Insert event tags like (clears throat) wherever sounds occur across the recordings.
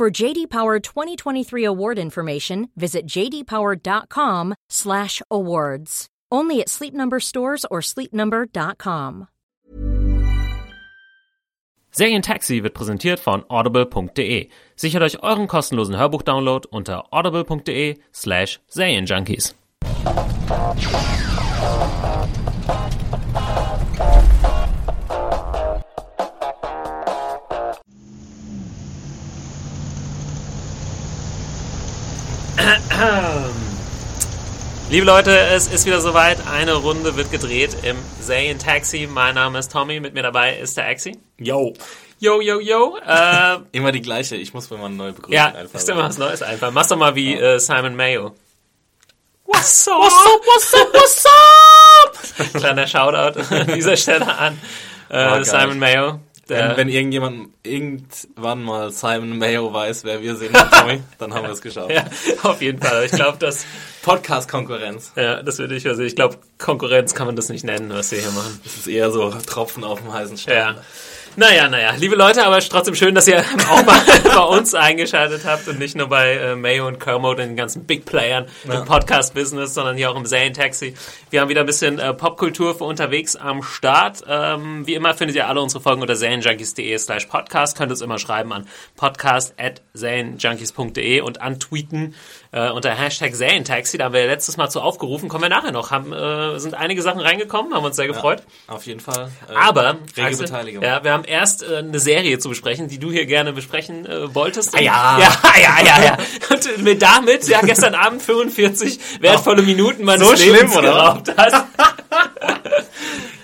For JD Power 2023 award information, visit jdpower.com/awards. Only at Sleep Number stores or sleepnumber.com. Serientaxi wird präsentiert von audible.de. Sichert euch euren kostenlosen Hörbuchdownload unter audible.de/slash Liebe Leute, es ist wieder soweit. Eine Runde wird gedreht im Serientaxi. Mein Name ist Tommy. Mit mir dabei ist der Axi. Yo. Yo, yo, yo. Äh, Immer die gleiche. Ich muss mir mal eine neue Begrüßung ja, einfallen. ist immer was Neues einfach. Mach's doch mal wie äh, Simon Mayo. What's up? What's up, what's up, what's (laughs) up? Kleiner Shoutout an dieser Stelle an äh, Oh, geil. Simon Mayo. Wenn, wenn irgendjemand irgendwann mal Simon Mayo weiß, wer wir sind, Tommy, dann haben wir es geschafft. (laughs) ja, auf jeden Fall. Ich glaube, das, Podcast-Konkurrenz. ja, das würde ich also. Ich glaube, Konkurrenz kann man das nicht nennen, was wir hier machen. Das ist eher so Tropfen auf dem heißen Stein. Ja. Naja, naja, liebe Leute, aber es ist trotzdem schön, dass ihr (laughs) auch mal bei uns eingeschaltet habt und nicht nur bei äh, Mayo und Kermode, den ganzen Big Playern Ja. im Podcast-Business, sondern hier auch im Serientaxi. Wir haben wieder ein bisschen äh, Popkultur für unterwegs am Start. Ähm, wie immer findet ihr alle unsere Folgen unter serienjunkies.de slash podcast. Könnt uns immer schreiben an podcast at serienjunkies.de und antweeten äh, unter Hashtag Serientaxi. Da haben wir letztes Mal zu aufgerufen. Kommen wir nachher noch. Haben, äh, sind einige Sachen reingekommen, haben uns sehr gefreut. Auf jeden Fall. Äh, Aber, rege Axel, Beteiligung. Ja, wir haben erst äh, eine Serie zu besprechen, die du hier gerne besprechen äh, wolltest. Ah, ja. (laughs) ja. Ja, ja, ja. (laughs) Und mir damit, ja, gestern Abend 45 wertvolle Minuten meines So Lebens schlimm, oder? geraubt hast. (laughs)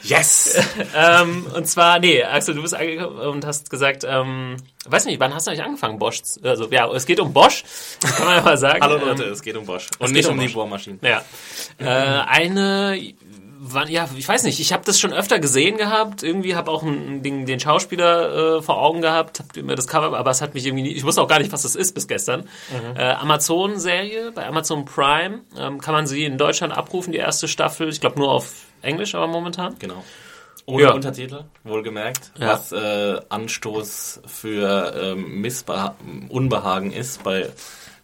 Yes! ähm, und zwar, nee, Axel, du bist angekommen und hast gesagt, ähm, weiß nicht, wann hast du eigentlich angefangen, Bosch? Also, ja, es geht um Bosch, kann man ja mal sagen. Hallo Leute, Ähm, es geht um Bosch. Und nicht um um die Bosch. Bohrmaschinen. Ja. Äh, eine, wann, ja, ich weiß nicht, ich habe das schon öfter gesehen gehabt. Irgendwie habe auch ein, den, den Schauspieler äh, vor Augen gehabt, hab mir das Cover, aber es hat mich irgendwie nie, ich wusste auch gar nicht, was das ist bis gestern. Äh, Amazon-Serie bei Amazon Prime ähm, kann man sie in Deutschland abrufen, die erste Staffel. Ich glaube nur auf Englisch, aber momentan. Genau. Ohne Ja. Untertitel, wohlgemerkt. Ja. Was äh, Anstoß für ähm, Missbeha Unbehagen ist bei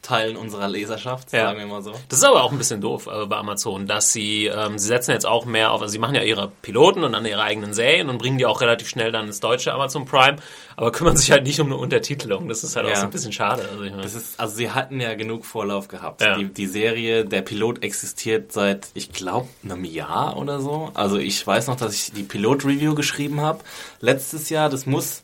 Teilen unserer Leserschaft, Ja. sagen wir mal so. Das ist aber auch ein bisschen doof äh, bei Amazon, dass sie, ähm, sie setzen jetzt auch mehr auf, also sie machen ja ihre Piloten und dann ihre eigenen Serien und bringen die auch relativ schnell dann ins deutsche Amazon Prime, aber kümmern sich halt nicht um eine Untertitelung. Das ist halt auch Ja. so ein bisschen schade. Also ich meine, Das ist, also sie hatten ja genug Vorlauf gehabt. Ja. Die, die Serie, der Pilot existiert seit, ich glaube, einem Jahr oder so. Also ich weiß noch, dass ich die Pilot-Review geschrieben habe. Letztes Jahr, das muss...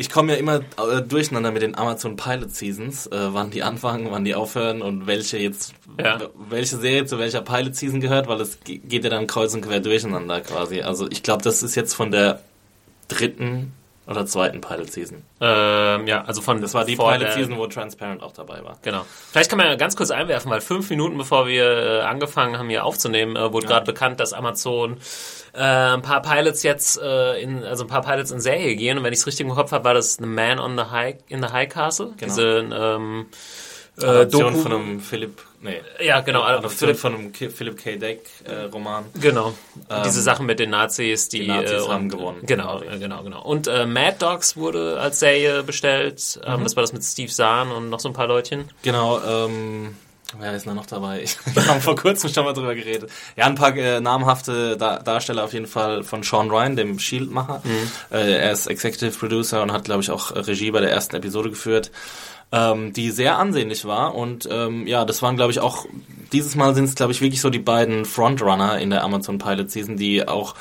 Ich komme ja immer äh, durcheinander mit den Amazon Pilot Seasons, äh, wann die anfangen, wann die aufhören und welche jetzt, Ja. welche Serie zu welcher Pilot Season gehört, weil es ge- geht ja dann kreuz und quer durcheinander quasi. Also ich glaube, das ist jetzt von der dritten oder zweiten Pilot Season. ähm, ja, also von Das war die Pilot der- Season, wo Transparent auch dabei war. Genau. Vielleicht kann man ja ganz kurz einwerfen, weil fünf Minuten bevor wir äh, angefangen haben, hier aufzunehmen, äh, wurde gerade bekannt, dass Amazon äh, ein paar Pilots jetzt äh, in, also ein paar Pilots in Serie gehen. Und wenn ich es richtig im Kopf habe, war das The Man on the High in the High Castle. Genau. Diese ähm, äh, Doku. von einem Philipp, nee, ja, genau. Also Adaption Philipp, von einem Philip K. Dick äh, Roman. genau. Diese Sachen mit den Nazis, die, die Nazis äh, haben und, gewonnen. Genau, äh, genau, genau. Und äh, Mad Dogs wurde als Serie bestellt. Mhm. Ähm, Das war das mit Steve Zahn und noch so ein paar Leutchen. Genau, ähm, wer ist da noch dabei? (laughs) Wir haben vor kurzem schon mal drüber geredet. Ja, ein paar äh, namhafte da Darsteller auf jeden Fall von Sean Ryan, dem Shield-Macher. Äh, er ist Executive Producer und hat, glaube ich, auch Regie bei der ersten Episode geführt. Ähm, die sehr ansehnlich war und ähm, ja, das waren glaube ich auch dieses Mal sind es glaube ich wirklich so die beiden Frontrunner in der Amazon Pilot Season, die auch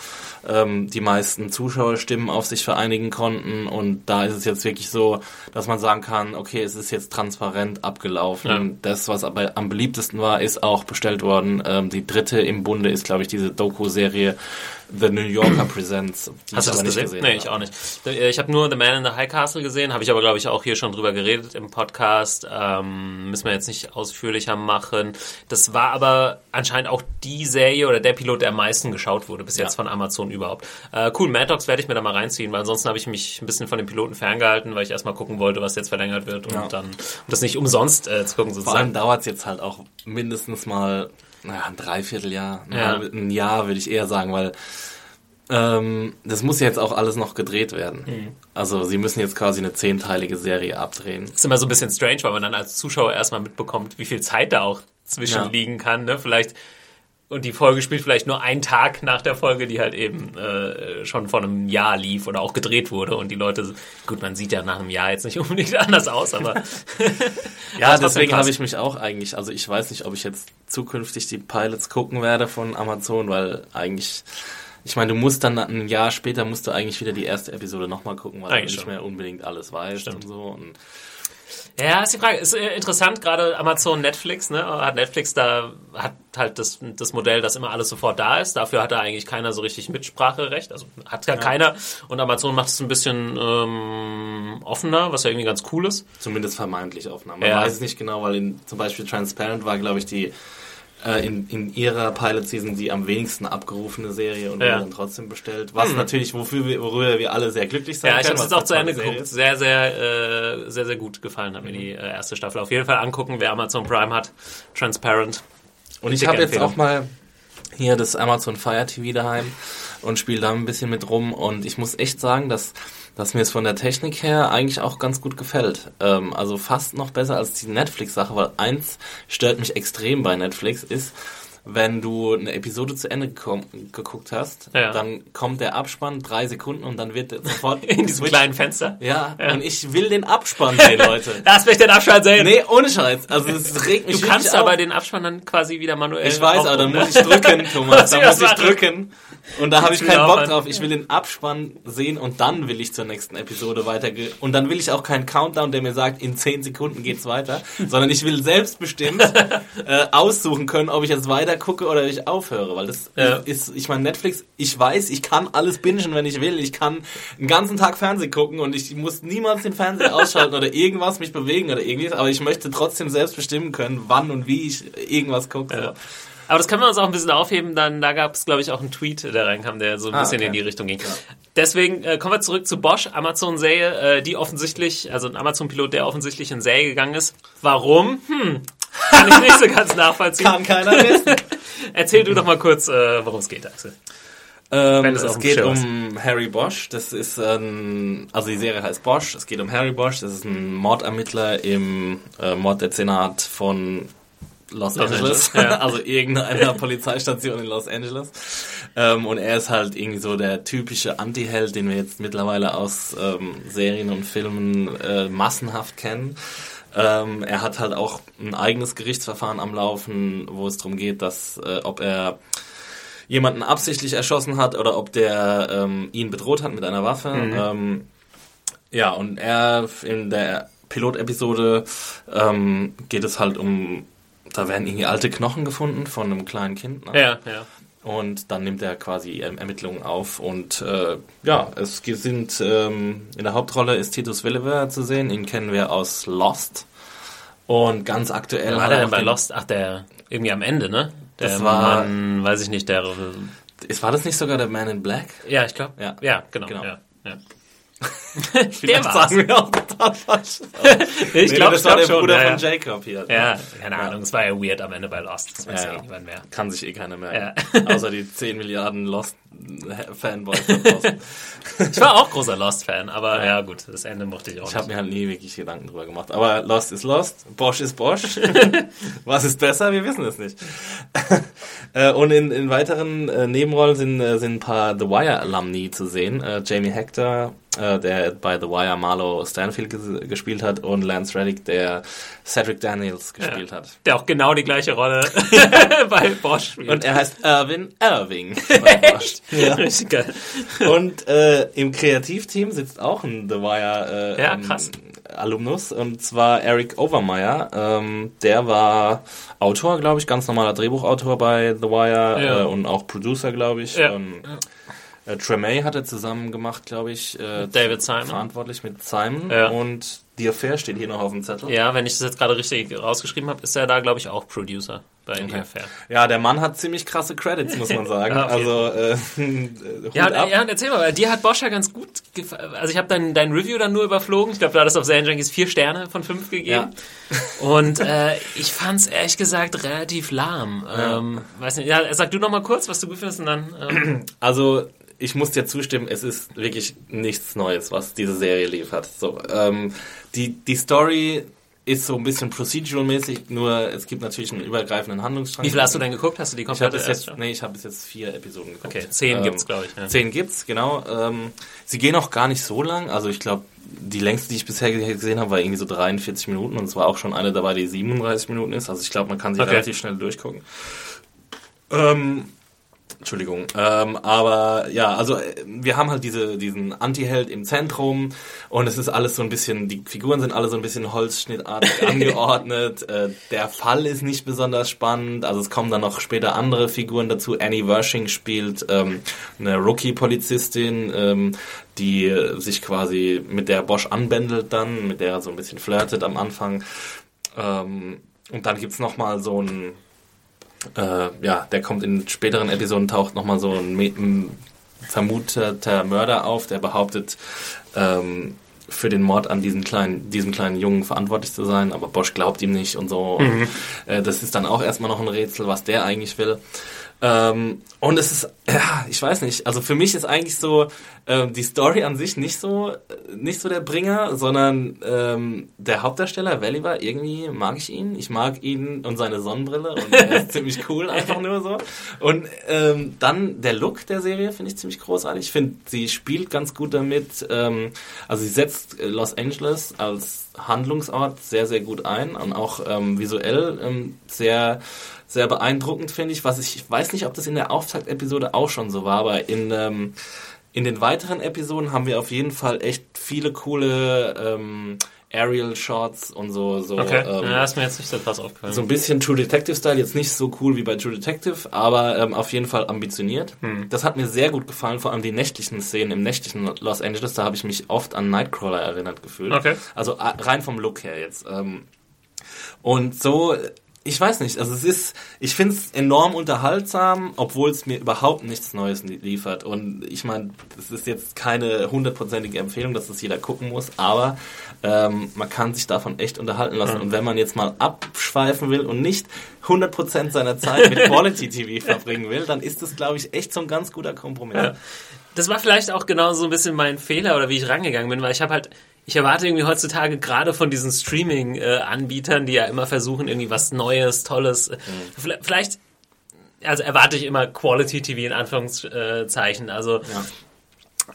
ähm, die meisten Zuschauerstimmen auf sich vereinigen konnten. Und da ist es jetzt wirklich so, dass man sagen kann, okay, es ist jetzt transparent abgelaufen. Ja. Das, was aber am beliebtesten war, ist auch bestellt worden. Ähm, die dritte im Bunde ist, glaube ich, diese Doku-Serie The New Yorker Presents. Hast du das nicht gesehen? Nee, ich auch nicht. Ich habe nur The Man in the High Castle gesehen, habe ich aber, glaube ich, auch hier schon drüber geredet im Podcast. Ähm, müssen wir jetzt nicht ausführlicher machen. Das war aber anscheinend auch die Serie oder der Pilot, der am meisten geschaut wurde bis jetzt Ja. von Amazon überhaupt. Äh, cool, Mad Dogs werde ich mir da mal reinziehen, weil ansonsten habe ich mich ein bisschen von den Piloten ferngehalten, weil ich erstmal gucken wollte, was jetzt verlängert wird und Ja. dann um das nicht umsonst äh, zu gucken Vor sozusagen. allem dauert es jetzt halt auch mindestens mal naja, ein Dreivierteljahr, ein, Ja. halbe- ein Jahr würde ich eher sagen, weil ähm, das muss ja jetzt auch alles noch gedreht werden. Mhm. Also sie müssen jetzt quasi eine zehnteilige Serie abdrehen. ist immer so ein bisschen strange, weil man dann als Zuschauer erstmal mitbekommt, wie viel Zeit da auch zwischen Ja. liegen kann. Ne? Vielleicht und die Folge spielt vielleicht nur einen Tag nach der Folge, die halt eben äh, schon vor einem Jahr lief oder auch gedreht wurde und die Leute, gut, man sieht ja nach einem Jahr jetzt nicht (laughs) unbedingt anders aus, aber Ja, (laughs) Aber deswegen habe ich mich auch eigentlich, also ich weiß nicht, ob ich jetzt zukünftig die Pilots gucken werde von Amazon, weil eigentlich, ich meine, du musst dann ein Jahr später, musst du eigentlich wieder die erste Episode nochmal gucken, weil Eigentlich du nicht schon. mehr unbedingt alles weißt Stimmt. und so. Und Ja, ist die Frage. Ist äh, interessant, gerade Amazon, Netflix, ne? Hat Netflix da, hat halt das, das Modell, dass immer alles sofort da ist. Dafür hat da eigentlich keiner so richtig Mitspracherecht. Also hat ja, keiner. Und Amazon macht es ein bisschen ähm, offener, was ja irgendwie ganz cool ist. Zumindest vermeintlich Aufnahmen. Man Ja. weiß es nicht genau, weil in, zum Beispiel Transparent war, glaube ich, die äh, in, in ihrer Pilot-Season die am wenigsten abgerufene Serie und Ja. dann trotzdem bestellt. Was natürlich, wofür wir, worüber wir alle sehr glücklich sein Ja, ich habe können. es auch zu Ende geguckt. Sehr, sehr, äh, sehr, sehr gut gefallen hat mir die äh, erste Staffel. Auf jeden Fall angucken, wer Amazon Prime hat. Transparent. Und ich habe jetzt auch mal hier das Amazon Fire TV daheim und spiele da ein bisschen mit rum. Und ich muss echt sagen, dass, dass mir es von der Technik her eigentlich auch ganz gut gefällt. Ähm, also fast noch besser als die Netflix-Sache, weil eins stört mich extrem bei Netflix ist, wenn du eine Episode zu Ende geguckt hast, Ja. dann kommt der Abspann drei Sekunden und dann wird sofort (laughs) In diesem kleinen Fenster. ja, und ich will den Abspann sehen, Leute. (laughs) Lass mich den Abspann sehen. Nee, ohne Scheiß. Also es regt mich du kannst aber auf. den Abspann dann quasi wieder manuell. Ich weiß, aber dann aufrufen, muss ich drücken, (laughs) Thomas. Muss Da ich muss ich drücken. Und da habe ich keinen Bock drauf. Ich will den Abspann sehen und dann will ich zur nächsten Episode weitergehen. Und dann will ich auch keinen Countdown, der mir sagt, in 10 Sekunden geht's weiter. (laughs) Sondern ich will selbstbestimmt (laughs) äh, aussuchen können, ob ich jetzt weiter gucke oder ich aufhöre. Weil das Ja. ist, ich meine, Netflix, ich weiß, ich kann alles bingen, wenn ich will. Ich kann einen ganzen Tag Fernsehen gucken und ich muss niemals den Fernseher ausschalten oder irgendwas mich bewegen oder irgendwie. Aber ich möchte trotzdem selbst bestimmen können, wann und wie ich irgendwas gucke. So. Aber das können wir uns auch ein bisschen aufheben. Dann, da gab es, glaube ich, auch einen Tweet, der reinkam, der so ein Ah, bisschen okay. in die Richtung ging. Deswegen äh, kommen wir zurück zu Bosch, Amazon-Serie, äh, die offensichtlich, also ein Amazon-Pilot, der offensichtlich in Serie gegangen ist. Warum? Hm, kann ich nicht so ganz (laughs) nachvollziehen. Kann keiner wissen. (laughs) Erzähl du doch mal kurz, äh, worum es geht, Axel. Ähm, Wenn es es geht um Harry Bosch. Das ist ein, also die Serie heißt Bosch. Es geht um Harry Bosch. Das ist ein Mordermittler im äh, Morddezernat von Los, Los Angeles. Angeles, ja. (laughs) also irgendeiner Polizeistation in Los Angeles. Ähm, und er ist halt irgendwie so der typische Anti-Held, den wir jetzt mittlerweile aus ähm, Serien und Filmen äh, massenhaft kennen. Ähm, er hat halt auch ein eigenes Gerichtsverfahren am Laufen, wo es darum geht, dass äh, ob er jemanden absichtlich erschossen hat oder ob der ähm, ihn bedroht hat mit einer Waffe. Ähm, ja, und er in der Pilotepisode ähm, geht es halt um, da werden irgendwie alte Knochen gefunden von einem kleinen Kind. Ne? Ja, ja. Und dann nimmt er quasi ähm, Ermittlungen auf. Und äh, ja, es sind ähm, in der Hauptrolle ist Titus Welliver zu sehen. Ihn kennen wir aus Lost. Und ganz aktuell War der er denn bei Lost? Ach, der irgendwie am Ende, ne? Der Das war- Mann, weiß ich nicht, der. Ist, war das nicht sogar der Man in Black? Ja, ich glaube. Ja. ja, genau. Genau. Ja, ja. (laughs) Vielleicht war's. sagen wir auch total falsch. (laughs) Ich Nee, glaube, das war der schon. Bruder ja, von ja. Jacob hier. Ja, keine Ahnung. Es war ja weird am Ende bei Lost. Das weiß ja, irgendwann mehr. Kann sich eh keiner merken. (laughs) Außer die 10 Milliarden Lost-Fanboys. Ich war auch großer Lost-Fan, aber ja. gut, das Ende mochte ich auch Ich habe mir halt nie wirklich Gedanken drüber gemacht. Aber Lost ist Lost, Bosch ist Bosch. Was ist besser? Wir wissen es nicht. Äh, Und in, in weiteren äh, Nebenrollen sind, äh, sind ein paar The Wire-Alumni zu sehen. Jamie Hector äh, der bei The Wire Marlow Stanfield ges gespielt hat, und Lance Reddick, der Cedric Daniels gespielt ja, hat. Der auch genau die gleiche Rolle (laughs) bei Bosch spielt. Und er heißt Irvin Irving (laughs) bei Bosch. ja. Richtig geil. Und äh, im Kreativteam sitzt auch ein The Wire äh, ja, krass. Alumnus, und zwar Eric Overmeyer. Ähm, der war Autor, glaube ich, ganz normaler Drehbuchautor bei The Wire ja. äh, und auch Producer, glaube ich. Ja. Ähm, äh, Tremay hat er zusammen gemacht, glaube ich. Äh, David Simon. Verantwortlich mit Simon. Ja. Und The Affair steht hier noch auf dem Zettel. Ja, wenn ich das jetzt gerade richtig rausgeschrieben habe, ist er da, glaube ich, auch Producer bei okay. The Affair. Ja, der Mann hat ziemlich krasse Credits, muss man (laughs) sagen. ja, also, äh, (laughs) ja, ab. ja, erzähl mal, dir hat Bosch ja ganz gut gefallen. Also, ich habe dein, dein Review dann nur überflogen. Ich glaube, du hattest auf Serien Junkies vier Sterne von fünf gegeben. Ja. Und äh, (laughs) ich fand es ehrlich gesagt relativ lahm. Ja. Ähm, weiß nicht, ja, sag du noch mal kurz, was du gut findest und dann. Ähm. Also, ich muss dir zustimmen, es ist wirklich nichts Neues, was diese Serie liefert. So, ähm, die, die Story ist so ein bisschen procedural-mäßig, nur es gibt natürlich einen übergreifenden Handlungsstrang. Wie viel hast du denn geguckt? Hast du die komplette ich bis jetzt, Nee, ich habe bis jetzt vier Episoden geguckt. Okay, zehn ähm, gibt's, glaube ich. Ja. Zehn gibt's, genau. Ähm, sie gehen auch gar nicht so lang. Also ich glaube, die längste, die ich bisher gesehen habe, war irgendwie so 43 Minuten und es war auch schon eine dabei, die 37 Minuten ist. Also ich glaube, man kann sie okay. relativ schnell durchgucken. Ähm, Entschuldigung. Ähm, aber ja, also äh, wir haben halt diese, diesen Anti-Held im Zentrum und es ist alles so ein bisschen, die Figuren sind alle so ein bisschen holzschnittartig (laughs) angeordnet. Äh, der Fall ist nicht besonders spannend. Also es kommen dann noch später andere Figuren dazu. Annie Wershing spielt ähm, eine Rookie-Polizistin, ähm, die sich quasi mit der Bosch anbändelt dann, mit der er so ein bisschen flirtet am Anfang. Ähm, und dann gibt's noch mal so ein äh, ja, der kommt in späteren Episoden, taucht nochmal so ein, ein, vermuteter Mörder auf, der behauptet, ähm, für den Mord an diesen kleinen, diesem kleinen Jungen verantwortlich zu sein, aber Bosch glaubt ihm nicht und so. Mhm. Und, äh, das ist dann auch erstmal noch ein Rätsel, was der eigentlich will. Ähm, und es ist, (clears throat) ja, ich weiß nicht, also für mich ist eigentlich so ähm, die Story an sich nicht so, nicht so der Bringer, sondern ähm, der Hauptdarsteller, Veliver, irgendwie mag ich ihn. Ich mag ihn und seine Sonnenbrille und er ist (laughs) ziemlich cool, einfach nur so. Und ähm, dann der Look der Serie finde ich ziemlich großartig. Ich finde, sie spielt ganz gut damit. Ähm, also sie setzt Los Angeles als Handlungsort sehr, sehr gut ein und auch ähm, visuell ähm, sehr sehr beeindruckend, finde ich. Was ich, ich weiß nicht, ob das in der Auftaktepisode auch schon so war, aber in, ähm, in den weiteren Episoden haben wir auf jeden Fall echt viele coole ähm, Aerial Shots und so. so okay, ähm, ja, ist mir jetzt nicht so krass aufgefallen. So ein bisschen True Detective Style, jetzt nicht so cool wie bei True Detective, aber ähm, auf jeden Fall ambitioniert. Hm. Das hat mir sehr gut gefallen, vor allem die nächtlichen Szenen im nächtlichen Los Angeles, da habe ich mich oft an Nightcrawler erinnert gefühlt. Okay. Also rein vom Look her jetzt. Ähm, und so ich weiß nicht, also es ist, ich finde es enorm unterhaltsam, obwohl es mir überhaupt nichts Neues liefert. Und ich meine, es ist jetzt keine hundertprozentige Empfehlung, dass das jeder gucken muss, aber ähm, man kann sich davon echt unterhalten lassen. Und wenn man jetzt mal abschweifen will und nicht 100% seiner Zeit mit Quality (laughs) TV verbringen will, dann ist das, glaube ich, echt so ein ganz guter Kompromiss. Ja. Das war vielleicht auch genau so ein bisschen mein Fehler oder wie ich rangegangen bin, weil ich habe halt ich erwarte irgendwie heutzutage gerade von diesen Streaming-Anbietern, die ja immer versuchen, irgendwie was Neues, Tolles. Mhm. Vielleicht, also erwarte ich immer Quality TV in Anführungszeichen. Also ja.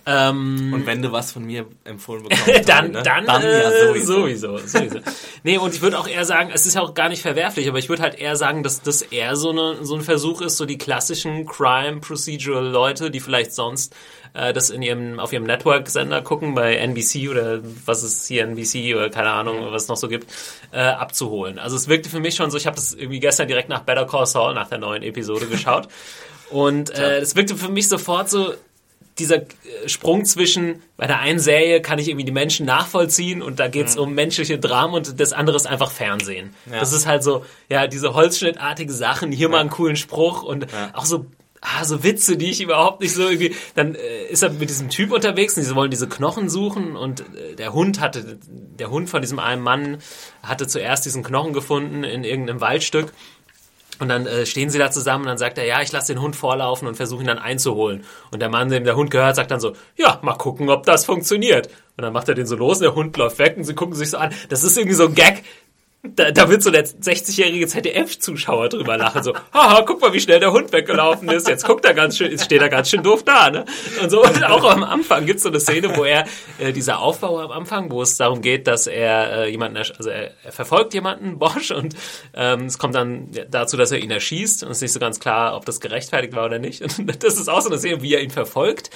Ähm, und wenn du was von mir empfohlen (laughs) bekommst, dann, ne? dann, dann äh, ja sowieso. sowieso, sowieso. nee, und ich würde auch eher sagen, es ist ja auch gar nicht verwerflich, aber ich würde halt eher sagen, dass das eher so, eine, so ein Versuch ist, so die klassischen Crime Procedural Leute, die vielleicht sonst äh, das in ihrem, auf ihrem Network-Sender gucken, bei NBC oder was ist hier NBC oder keine Ahnung, was es noch so gibt, äh, abzuholen. Also es wirkte für mich schon so, ich habe das irgendwie gestern direkt nach Better Call Saul, nach der neuen Episode geschaut. (laughs) Und äh, es wirkte für mich sofort so, dieser äh, Sprung zwischen, bei der einen Serie kann ich irgendwie die Menschen nachvollziehen und da geht's mhm. um menschliche Dramen und das andere ist einfach Fernsehen. Ja. Das ist halt so, ja, diese holzschnittartige Sachen, hier ja. mal einen coolen Spruch und ja. auch so ah, so Witze, die ich überhaupt nicht so irgendwie. Dann äh, ist er mit diesem Typ unterwegs und sie wollen diese Knochen suchen und äh, der Hund hatte, der Hund von diesem einen Mann hatte zuerst diesen Knochen gefunden in irgendeinem Waldstück. Und dann äh, stehen sie da zusammen und dann sagt er, ja, ich lasse den Hund vorlaufen und versuche ihn dann einzuholen. Und der Mann, dem der Hund gehört, sagt dann so, ja, mal gucken, ob das funktioniert. Und dann macht er den so los und der Hund läuft weg und sie gucken sich so an. Das ist irgendwie so ein Gag, da, da wird so der 60-jährige ZDF-Zuschauer drüber lachen, so, haha, guck mal, wie schnell der Hund weggelaufen ist, jetzt guckt er ganz schön, jetzt steht er ganz schön doof da, ne? Und so, und auch am Anfang gibt's so eine Szene, wo er, äh, dieser Aufbau am Anfang, wo es darum geht, dass er äh, jemanden, also er, er verfolgt jemanden, Bosch, und ähm, es kommt dann dazu, dass er ihn erschießt, und es ist nicht so ganz klar, ob das gerechtfertigt war oder nicht. (laughs) Und das ist auch so eine Szene, wie er ihn verfolgt.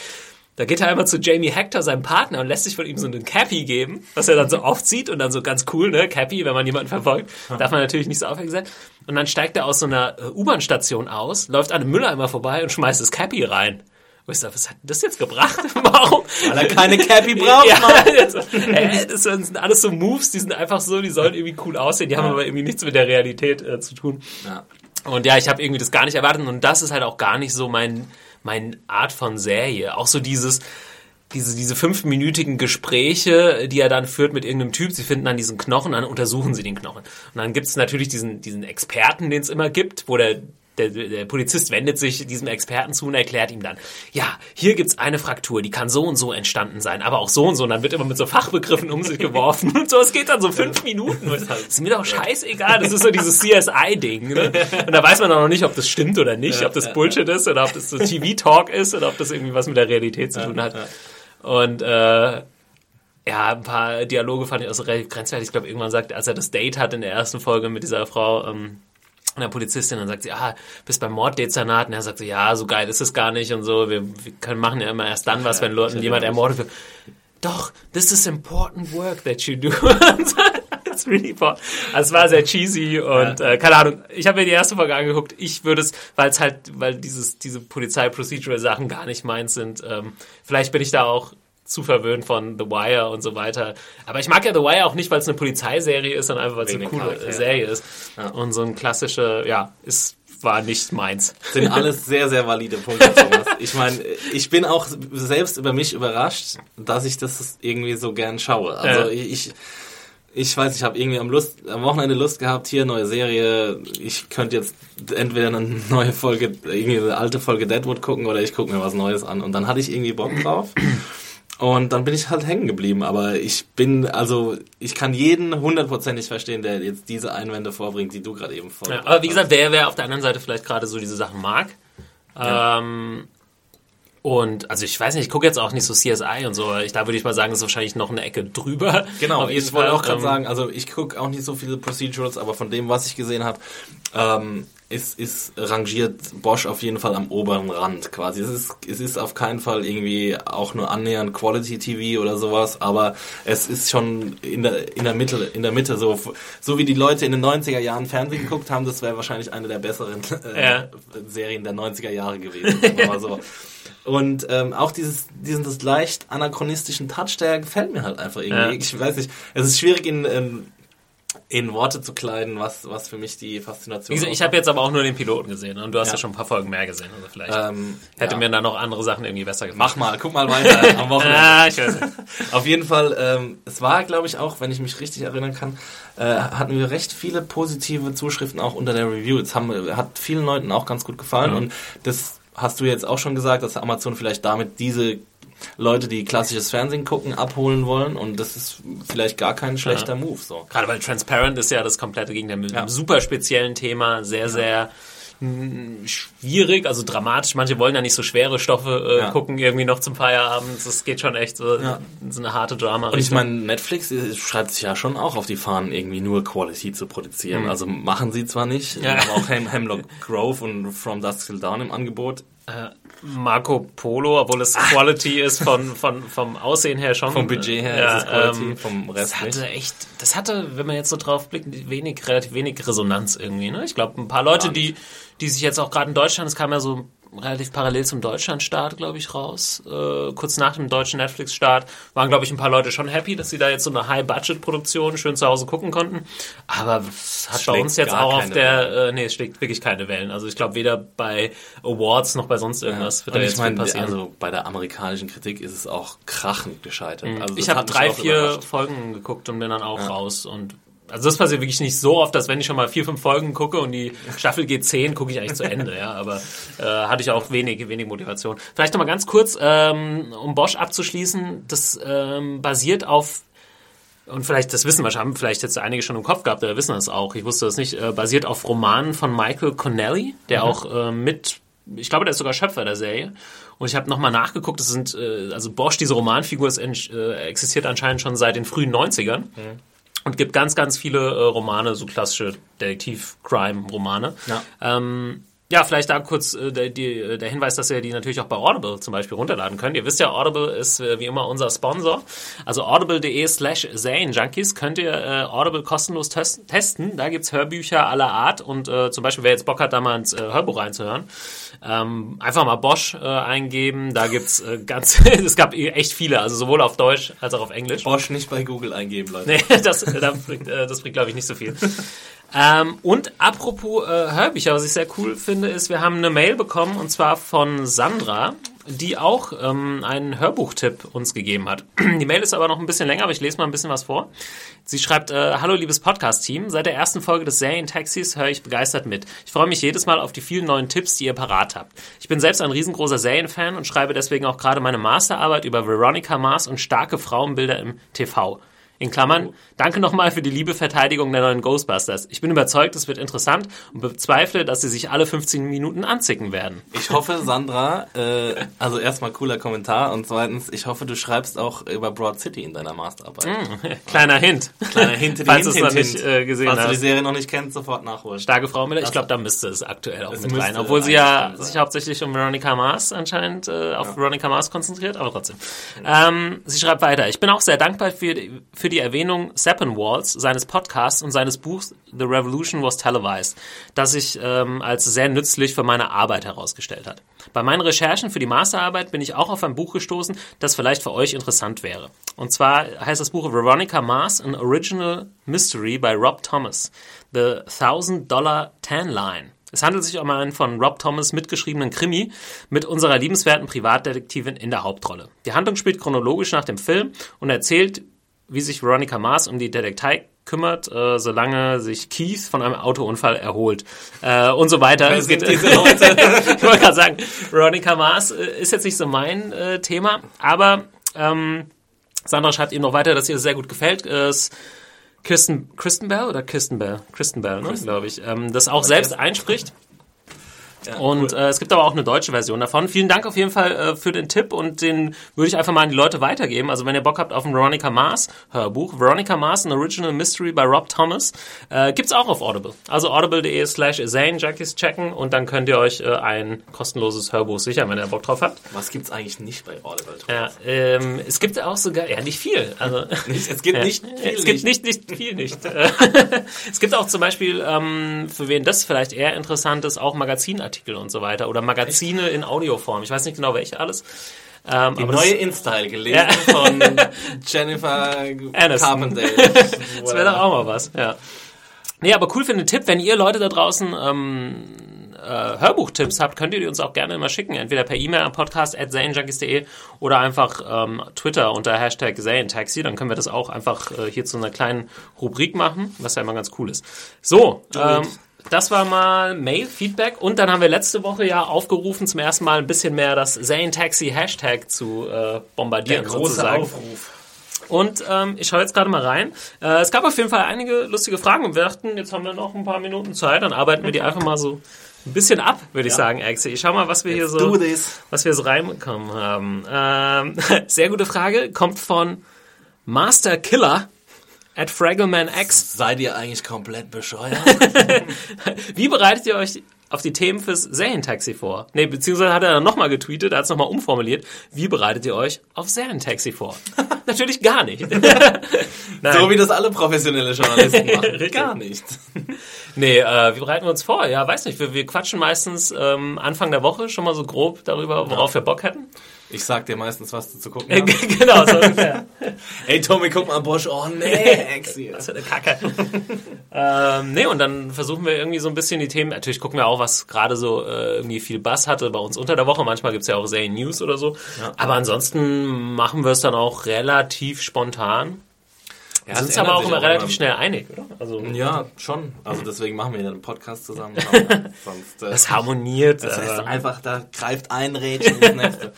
Da geht er einmal zu Jamie Hector, seinem Partner, und lässt sich von ihm so einen Cappy geben, was er dann so aufzieht und dann so ganz cool, ne, Cappy, wenn man jemanden verfolgt, darf man natürlich nicht so aufhängen sein. Und dann steigt er aus so einer äh, U-Bahn-Station aus, läuft an einem Mülleimer vorbei und schmeißt das Cappy rein. Und ich was hat das jetzt gebracht? (laughs) Warum? Weil er keine Cappy braucht, ja, Mann. (laughs) das sind alles so Moves, die sind einfach so, die sollen irgendwie cool aussehen, die haben aber irgendwie nichts mit der Realität äh, zu tun. Ja. Und ja, ich habe irgendwie das gar nicht erwartet und das ist halt auch gar nicht so mein mein Art von Serie. Auch so dieses diese, diese fünfminütigen Gespräche, die er dann führt mit irgendeinem Typ. Sie finden dann diesen Knochen, dann untersuchen sie den Knochen. Und dann gibt es natürlich diesen, diesen Experten, den es immer gibt, wo der der, der Polizist wendet sich diesem Experten zu und erklärt ihm dann, ja, hier gibt's eine Fraktur, die kann so und so entstanden sein, aber auch so und so. Und dann wird immer mit so Fachbegriffen um sich geworfen und so. Es geht dann so fünf Minuten. Das ist mir doch scheißegal. Das ist so dieses CSI-Ding. Ne? Und da weiß man auch noch nicht, ob das stimmt oder nicht, ob das Bullshit ist oder ob das so TV-Talk ist oder ob das irgendwie was mit der Realität zu tun hat. Und äh, ja, ein paar Dialoge fand ich auch so relativ grenzwertig. Ich glaube, irgendwann sagt, als er das Date hat in der ersten Folge mit dieser Frau, ähm, einer Polizistin, dann sagt sie, ah, bist beim Morddezernat. Und er sagt so, ja, so geil ist es gar nicht und so. Wir, wir können machen ja immer erst dann was, wenn Leuten jemand ermordet wird. Doch, this is important work that you do. (laughs) It's really important. Also es war sehr cheesy und äh, keine Ahnung. Ich habe mir die erste Folge angeguckt. Ich würde es, weil es halt, weil dieses diese Polizei-Procedural-Sachen gar nicht meins sind. Ähm, vielleicht bin ich da auch zu verwöhnt von The Wire und so weiter. Aber ich mag ja The Wire auch nicht, weil es eine Polizeiserie ist, sondern einfach, weil es eine coole Charaktere. Serie ist. Und so ein klassische, ja, ist war nicht meins. Sind (laughs) alles sehr, sehr valide Punkte, Thomas. Ich meine, ich bin auch selbst über mich überrascht, dass ich das irgendwie so gern schaue. Also Ja. ich, ich weiß, ich habe irgendwie am, Lust, am Wochenende Lust gehabt, hier neue Serie. Ich könnte jetzt entweder eine neue Folge, irgendwie eine alte Folge Deadwood gucken oder ich gucke mir was Neues an. Und dann hatte ich irgendwie Bock drauf. Und dann bin ich halt hängen geblieben. Aber ich bin, also, ich kann jeden hundertprozentig verstehen, der jetzt diese Einwände vorbringt, die du gerade eben Ja, vorgebracht aber wie gesagt, wer, wer auf der anderen Seite vielleicht gerade so diese Sachen mag. Ähm, und also ich weiß nicht, ich gucke jetzt auch nicht so CSI und so. Ich, da würde ich mal sagen, ist wahrscheinlich noch eine Ecke drüber. Genau, ich wollte auch gerade ähm, sagen, also ich gucke auch nicht so viele Procedurals, aber von dem, was ich gesehen habe, ähm, ist, ist rangiert Bosch auf jeden Fall am oberen Rand quasi. Es ist, es ist auf keinen Fall irgendwie auch nur annähernd Quality TV oder sowas, aber es ist schon in der, in der Mitte, in der Mitte so, so wie die Leute in den 90er Jahren Fernsehen geguckt haben, das wäre wahrscheinlich eine der besseren äh, Ja. Serien der 90er Jahre gewesen, sagen wir mal so. (laughs) Und ähm, auch dieses, diesen das leicht anachronistischen Touch, der gefällt mir halt einfach irgendwie. Ja. Ich weiß nicht, es ist schwierig in, in, in Worte zu kleiden, was, was für mich die Faszination gesagt, ich habe jetzt aber auch nur den Piloten gesehen und du hast ja, Ja. schon ein paar Folgen mehr gesehen. Also vielleicht Ähm, hätte ja. mir da noch andere Sachen irgendwie besser gefallen. Mach mal, guck mal weiter (laughs) am Wochenende. Ah, ich weiß nicht. (laughs) Auf jeden Fall, ähm, es war, glaube ich, auch, wenn ich mich richtig erinnern kann, äh, hatten wir recht viele positive Zuschriften auch unter der Review. Es haben, hat vielen Leuten auch ganz gut gefallen Mhm. und das hast du jetzt auch schon gesagt, dass Amazon vielleicht damit diese Leute, die klassisches Fernsehen gucken, abholen wollen und das ist vielleicht gar kein schlechter Move. So. Gerade weil Transparent ist ja das komplette Gegenteil mit Ja. einem super speziellen Thema, sehr, sehr mh, schwierig, also dramatisch. Manche wollen ja nicht so schwere Stoffe äh, Ja. gucken, irgendwie noch zum Feierabend. Das geht schon echt so, Ja. so eine harte drama Und ich meine, Netflix äh, schreibt sich ja schon auch auf die Fahnen, irgendwie nur Quality zu produzieren. Also machen sie zwar nicht, Mhm. Ja. aber auch Hem Hemlock Grove und From Dusk Till Dawn im Angebot. Marco Polo, obwohl es Quality ist von, von, vom Aussehen her schon. Vom Budget her ja, ist es Quality, ähm, vom Rest Das hatte echt, das hatte, wenn man jetzt so drauf blickt, wenig, relativ wenig Resonanz irgendwie. Ne? Ich glaube, ein paar Leute, die, die sich jetzt auch gerade in Deutschland, es kam ja so relativ parallel zum Deutschlandstart, glaube ich, raus, äh, kurz nach dem deutschen Netflix-Start, waren, glaube ich, ein paar Leute schon happy, dass sie da jetzt so eine High-Budget-Produktion schön zu Hause gucken konnten. Aber es hat bei uns jetzt auch auf der, äh, nee, es schlägt wirklich keine Wellen. Also ich glaube, weder bei Awards noch bei sonst irgendwas wird Und da ich jetzt viel meine, passieren. also bei der amerikanischen Kritik ist es auch krachend gescheitert. Also Mhm. ich das habe drei, vier. Folgen geguckt und bin dann auch raus. Und also das passiert wirklich nicht so oft, dass wenn ich schon mal vier, fünf Folgen gucke und die Staffel geht zehn, gucke ich eigentlich zu Ende. Ja, aber äh, hatte ich auch wenig, wenig Motivation. Vielleicht noch mal ganz kurz, ähm, um Bosch abzuschließen. Das ähm, basiert auf und vielleicht, das wissen wir, haben vielleicht jetzt einige schon im Kopf gehabt, oder wissen das auch, ich wusste das nicht, äh, basiert auf Romanen von Michael Connelly, der mhm. auch äh, mit, ich glaube, der ist sogar Schöpfer der Serie. Und ich habe nochmal nachgeguckt, das sind, äh, also Bosch, diese Romanfigur, ist, äh, existiert anscheinend schon seit den frühen 90ern. Mhm. Und gibt ganz, ganz viele äh, Romane, so klassische Detektiv-Crime-Romane. Ja. Ähm, ja, vielleicht da kurz äh, der, die, äh, der Hinweis, dass ihr die natürlich auch bei Audible zum Beispiel runterladen könnt. Ihr wisst ja, Audible ist äh, wie immer unser Sponsor. Also audible.de slash Junkies könnt ihr äh, Audible kostenlos testen. Da gibt's Hörbücher aller Art und äh, zum Beispiel, wer jetzt Bock hat, da mal ins äh, Hörbuch reinzuhören, ähm, einfach mal Bosch äh, eingeben. Da gibt's äh, ganz, (laughs) es gab echt viele, also sowohl auf Deutsch als auch auf Englisch. Bosch nicht bei Google eingeben, Leute. Nee, (laughs) das, das bringt, äh, das bringt glaube ich, nicht so viel. Ähm, und apropos äh, Hörbücher, was ich sehr cool finde, ist, wir haben eine Mail bekommen und zwar von Sandra, die auch ähm, einen Hörbuchtipp uns gegeben hat. (clears throat) Die Mail ist aber noch ein bisschen länger, aber ich lese mal ein bisschen was vor. Sie schreibt, äh, Hallo liebes Podcast-Team, seit der ersten Folge des Serientaxis höre ich begeistert mit. Ich freue mich jedes Mal auf die vielen neuen Tipps, die ihr parat habt. Ich bin selbst ein riesengroßer Serienfan und schreibe deswegen auch gerade meine Masterarbeit über Veronica Mars und starke Frauenbilder im TV. In Klammern, danke nochmal für die liebe Verteidigung der neuen Ghostbusters. Ich bin überzeugt, es wird interessant und bezweifle, dass sie sich alle 15 Minuten anzicken werden. Ich hoffe, Sandra, äh, also erstmal cooler Kommentar und zweitens, ich hoffe, du schreibst auch über Broad City in deiner Masterarbeit. Mm, (laughs) kleiner Hint. Kleiner Hint, Falls du es noch nicht äh, gesehen Falls hast. du die Serie noch nicht kennst, sofort nachholen. Starke Frau mit, ich glaube, da müsste es aktuell auch mit rein. Obwohl sie ja sich hauptsächlich um Veronica Mars anscheinend äh, auf ja. Veronica Mars konzentriert, aber trotzdem. Ähm, sie schreibt weiter, ich bin auch sehr dankbar für die, für die Erwähnung Walls, seines Podcasts und seines Buchs The Revolution Was Televised, das sich ähm, als sehr nützlich für meine Arbeit herausgestellt hat. Bei meinen Recherchen für die Masterarbeit bin ich auch auf ein Buch gestoßen, das vielleicht für euch interessant wäre. Und zwar heißt das Buch Veronica Mars, an Original Mystery by Rob Thomas, The Thousand Dollar Tan Line. Es handelt sich um einen von Rob Thomas mitgeschriebenen Krimi mit unserer liebenswerten Privatdetektivin in der Hauptrolle. Die Handlung spielt chronologisch nach dem Film und erzählt, wie sich Veronica Mars um die Detektei kümmert, äh, solange sich Keith von einem Autounfall erholt äh, und so weiter. Es geht, diese (laughs) Leute? ich wollte gerade sagen, Veronica Mars äh, ist jetzt nicht so mein äh, Thema, aber ähm, Sandra schreibt eben noch weiter, dass ihr sehr gut gefällt. Es Kirsten, Kristen Bell oder Kirsten Bell? Kristen Bell, ne, glaube ich. Ähm, das auch selbst einspricht. Ja, und cool. äh, es gibt aber auch eine deutsche Version davon. Vielen Dank auf jeden Fall äh, für den Tipp und den würde ich einfach mal an die Leute weitergeben. Also wenn ihr Bock habt auf ein Veronica Mars Hörbuch, Veronica Mars, an Original Mystery by Rob Thomas, äh, gibt's auch auf Audible. Also audible.de slash Junkies checken und dann könnt ihr euch äh, ein kostenloses Hörbuch sichern, wenn ihr Bock drauf habt. Was gibt's eigentlich nicht bei Audible drauf? Ja, ähm, es gibt auch sogar, ja nicht viel. Also, (laughs) es gibt nicht viel. Es gibt nicht, nicht viel nicht. (laughs) es gibt auch zum Beispiel, ähm, für wen das vielleicht eher interessant ist, auch Magazinartikel Artikel und so weiter oder Magazine Echt? in Audioform. Ich weiß nicht genau welche alles. Ähm, Die neue InStyle gelesen ja. von (laughs) Jennifer Aniston. Carpendale. (laughs) das wäre doch auch mal was, ja. Nee, aber cool für den Tipp, wenn ihr Leute da draußen ähm, äh, Hörbuchtipps habt, könnt ihr die uns auch gerne immer schicken. Entweder per E-Mail am Podcast at oder einfach ähm, Twitter unter Hashtag Zanetaxi. Dann können wir das auch einfach äh, hier zu einer kleinen Rubrik machen, was ja immer ganz cool ist. So, ähm, das war mal Mail-Feedback und dann haben wir letzte Woche ja aufgerufen, zum ersten Mal ein bisschen mehr das Zane Taxi Hashtag zu äh, bombardieren. Der große sozusagen. Aufruf. Und ähm, ich schaue jetzt gerade mal rein. Äh, es gab auf jeden Fall einige lustige Fragen und wir dachten, jetzt haben wir noch ein paar Minuten Zeit, dann arbeiten wir die einfach mal so ein bisschen ab, würde ich ja. sagen, Axel. Ich schau mal, was wir Let's hier so, was wir so reinbekommen haben. Ähm, (laughs) sehr gute Frage, kommt von Master Killer at Fraggleman X. Seid ihr eigentlich komplett bescheuert? (laughs) Wie bereitet ihr euch auf die Themen fürs Serientaxi vor? Ne, beziehungsweise hat er dann nochmal getweetet, er hat es nochmal umformuliert. Wie bereitet ihr euch auf Serientaxi vor? (laughs) Natürlich gar nicht. (laughs) so wie das alle professionelle Journalisten machen. gar nicht. Nee, äh, wie bereiten wir uns vor? Ja, weiß nicht. Wir, wir quatschen meistens ähm, Anfang der Woche schon mal so grob darüber, worauf ja. wir Bock hätten. Ich sag dir meistens, was du zu gucken hast. (laughs) genau, so (laughs) ungefähr. Ey, Tommy, guck mal, Bosch. Oh, nee, Exi. Das ist eine Kacke. (laughs) ähm, nee, und dann versuchen wir irgendwie so ein bisschen die Themen. Natürlich gucken wir auch, was gerade so äh, irgendwie viel Bass hatte bei uns unter der Woche. Manchmal gibt's ja auch Serien News oder so. Ja. Aber ansonsten machen wir es dann auch relativ spontan. Ja, sind uns aber auch immer relativ schnell einig, oder? Also, ja, schon. Also deswegen machen wir einen Podcast zusammen. Sonst, äh, das harmoniert. Das heißt einfach, da greift ein Rädchen ins nächste.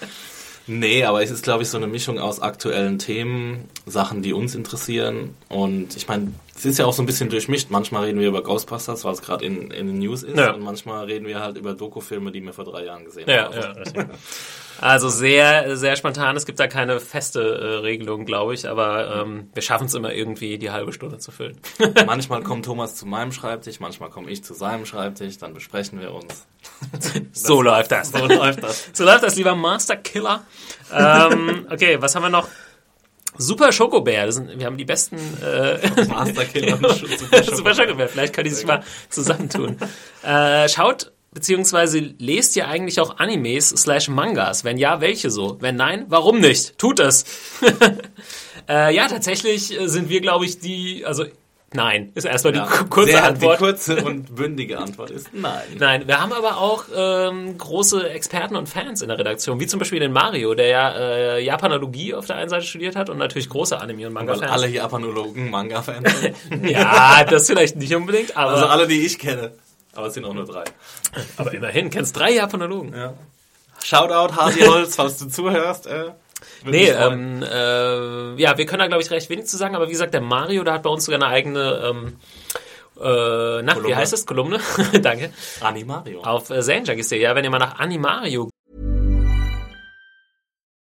Nee, aber es ist, glaube ich, so eine Mischung aus aktuellen Themen, Sachen, die uns interessieren. Und ich meine, es ist ja auch so ein bisschen durchmischt. Manchmal reden wir über Ghostbusters, weil es gerade in, in den News ist. Ja. Und manchmal reden wir halt über Dokufilme, die wir vor drei Jahren gesehen Ja, haben. ja. Also sehr, sehr spontan. Es gibt da keine feste äh, Regelung, glaube ich, aber ähm, wir schaffen es immer irgendwie, die halbe Stunde zu füllen. (laughs) Manchmal kommt Thomas zu meinem Schreibtisch, manchmal komme ich zu seinem Schreibtisch, dann besprechen wir uns. (laughs) so läuft das. So läuft das. So läuft das, lieber Master Killer. ähm, okay, was haben wir noch? Super Schokobär. Das sind, wir haben die besten äh, (laughs) (laughs) Super Super Schokobär. Vielleicht kann die sich mal (laughs) zusammentun. Äh, schaut beziehungsweise lest ihr eigentlich auch Animes slash Mangas? Wenn ja, welche so? Wenn nein, warum nicht? Tut es. äh, ja, tatsächlich äh, sind wir, glaube ich, die, also nein, ist erstmal die Ja, kurze sehr, Antwort. Die kurze und bündige Antwort ist nein. Nein, wir haben aber auch ähm, große Experten und Fans in der Redaktion, wie zum Beispiel den Mario, der ja äh, Japanologie auf der einen Seite studiert hat und natürlich große Anime- und Manga-Fans. alle Japanologen Manga-Fans. (laughs) Ja, das vielleicht nicht unbedingt, aber, Also alle, die ich kenne. Aber es sind auch nur drei. aber immerhin, kennst drei Japanologen. Ja. Shoutout Hasi Holz, falls du zuhörst. Äh, Nee, ähm, äh, ja, wir können da, glaube ich, recht wenig zu sagen, aber wie gesagt, der Mario, der hat bei uns sogar eine eigene, ähm, äh, na, wie heißt das? Kolumne? (laughs) Danke. Animario. Auf äh, Serienjunkies.de. Ja, wenn ihr mal nach Animario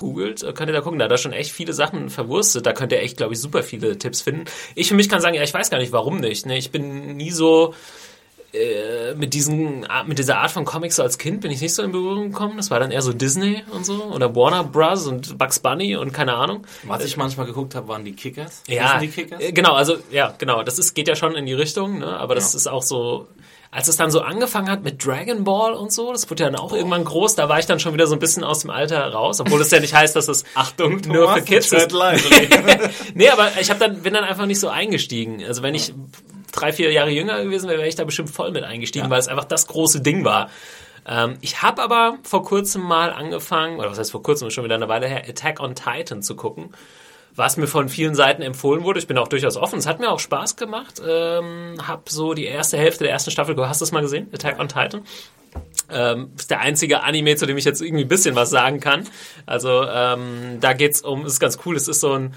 Googelt, äh, könnt ihr da gucken. Da hat er schon echt viele Sachen verwurstet. Da könnt ihr echt, glaube ich, super viele Tipps finden. Ich für mich kann sagen, ja, ich weiß gar nicht, warum nicht. Ne? Ich bin nie so äh, mit diesen mit dieser Art von Comics so als Kind bin ich nicht so in Berührung gekommen. Das war dann eher so Disney und so oder Warner Bros. und Bugs Bunny und keine Ahnung. Was ich manchmal geguckt habe, waren die Kickers. Ja, die Kickers? äh, genau, also ja, genau, das ist, geht ja schon in die Richtung, ne? aber das Ja. ist auch so, als es dann so angefangen hat mit Dragon Ball und so, das wurde ja dann auch irgendwann groß, da war ich dann schon wieder so ein bisschen aus dem Alter raus, obwohl es ja nicht heißt, dass es Achtung nur Thomas, für Kids ist. (laughs) nee, aber ich hab dann, bin dann einfach nicht so eingestiegen. Also wenn ich drei, vier Jahre jünger gewesen wäre, wäre ich da bestimmt voll mit eingestiegen, weil es einfach das große Ding war. Ähm, ich habe aber vor kurzem mal angefangen, oder was heißt vor kurzem, schon wieder eine Weile her, Attack on Titan zu gucken was mir von vielen Seiten empfohlen wurde. Ich bin auch durchaus offen. Es hat mir auch Spaß gemacht. Ähm, hab so die erste Hälfte der ersten Staffel, hast du das mal gesehen? Attack on Titan? Ähm, ist der einzige Anime, zu dem ich jetzt irgendwie ein bisschen was sagen kann. Also ähm, da geht's um, ist ganz cool, es ist so ein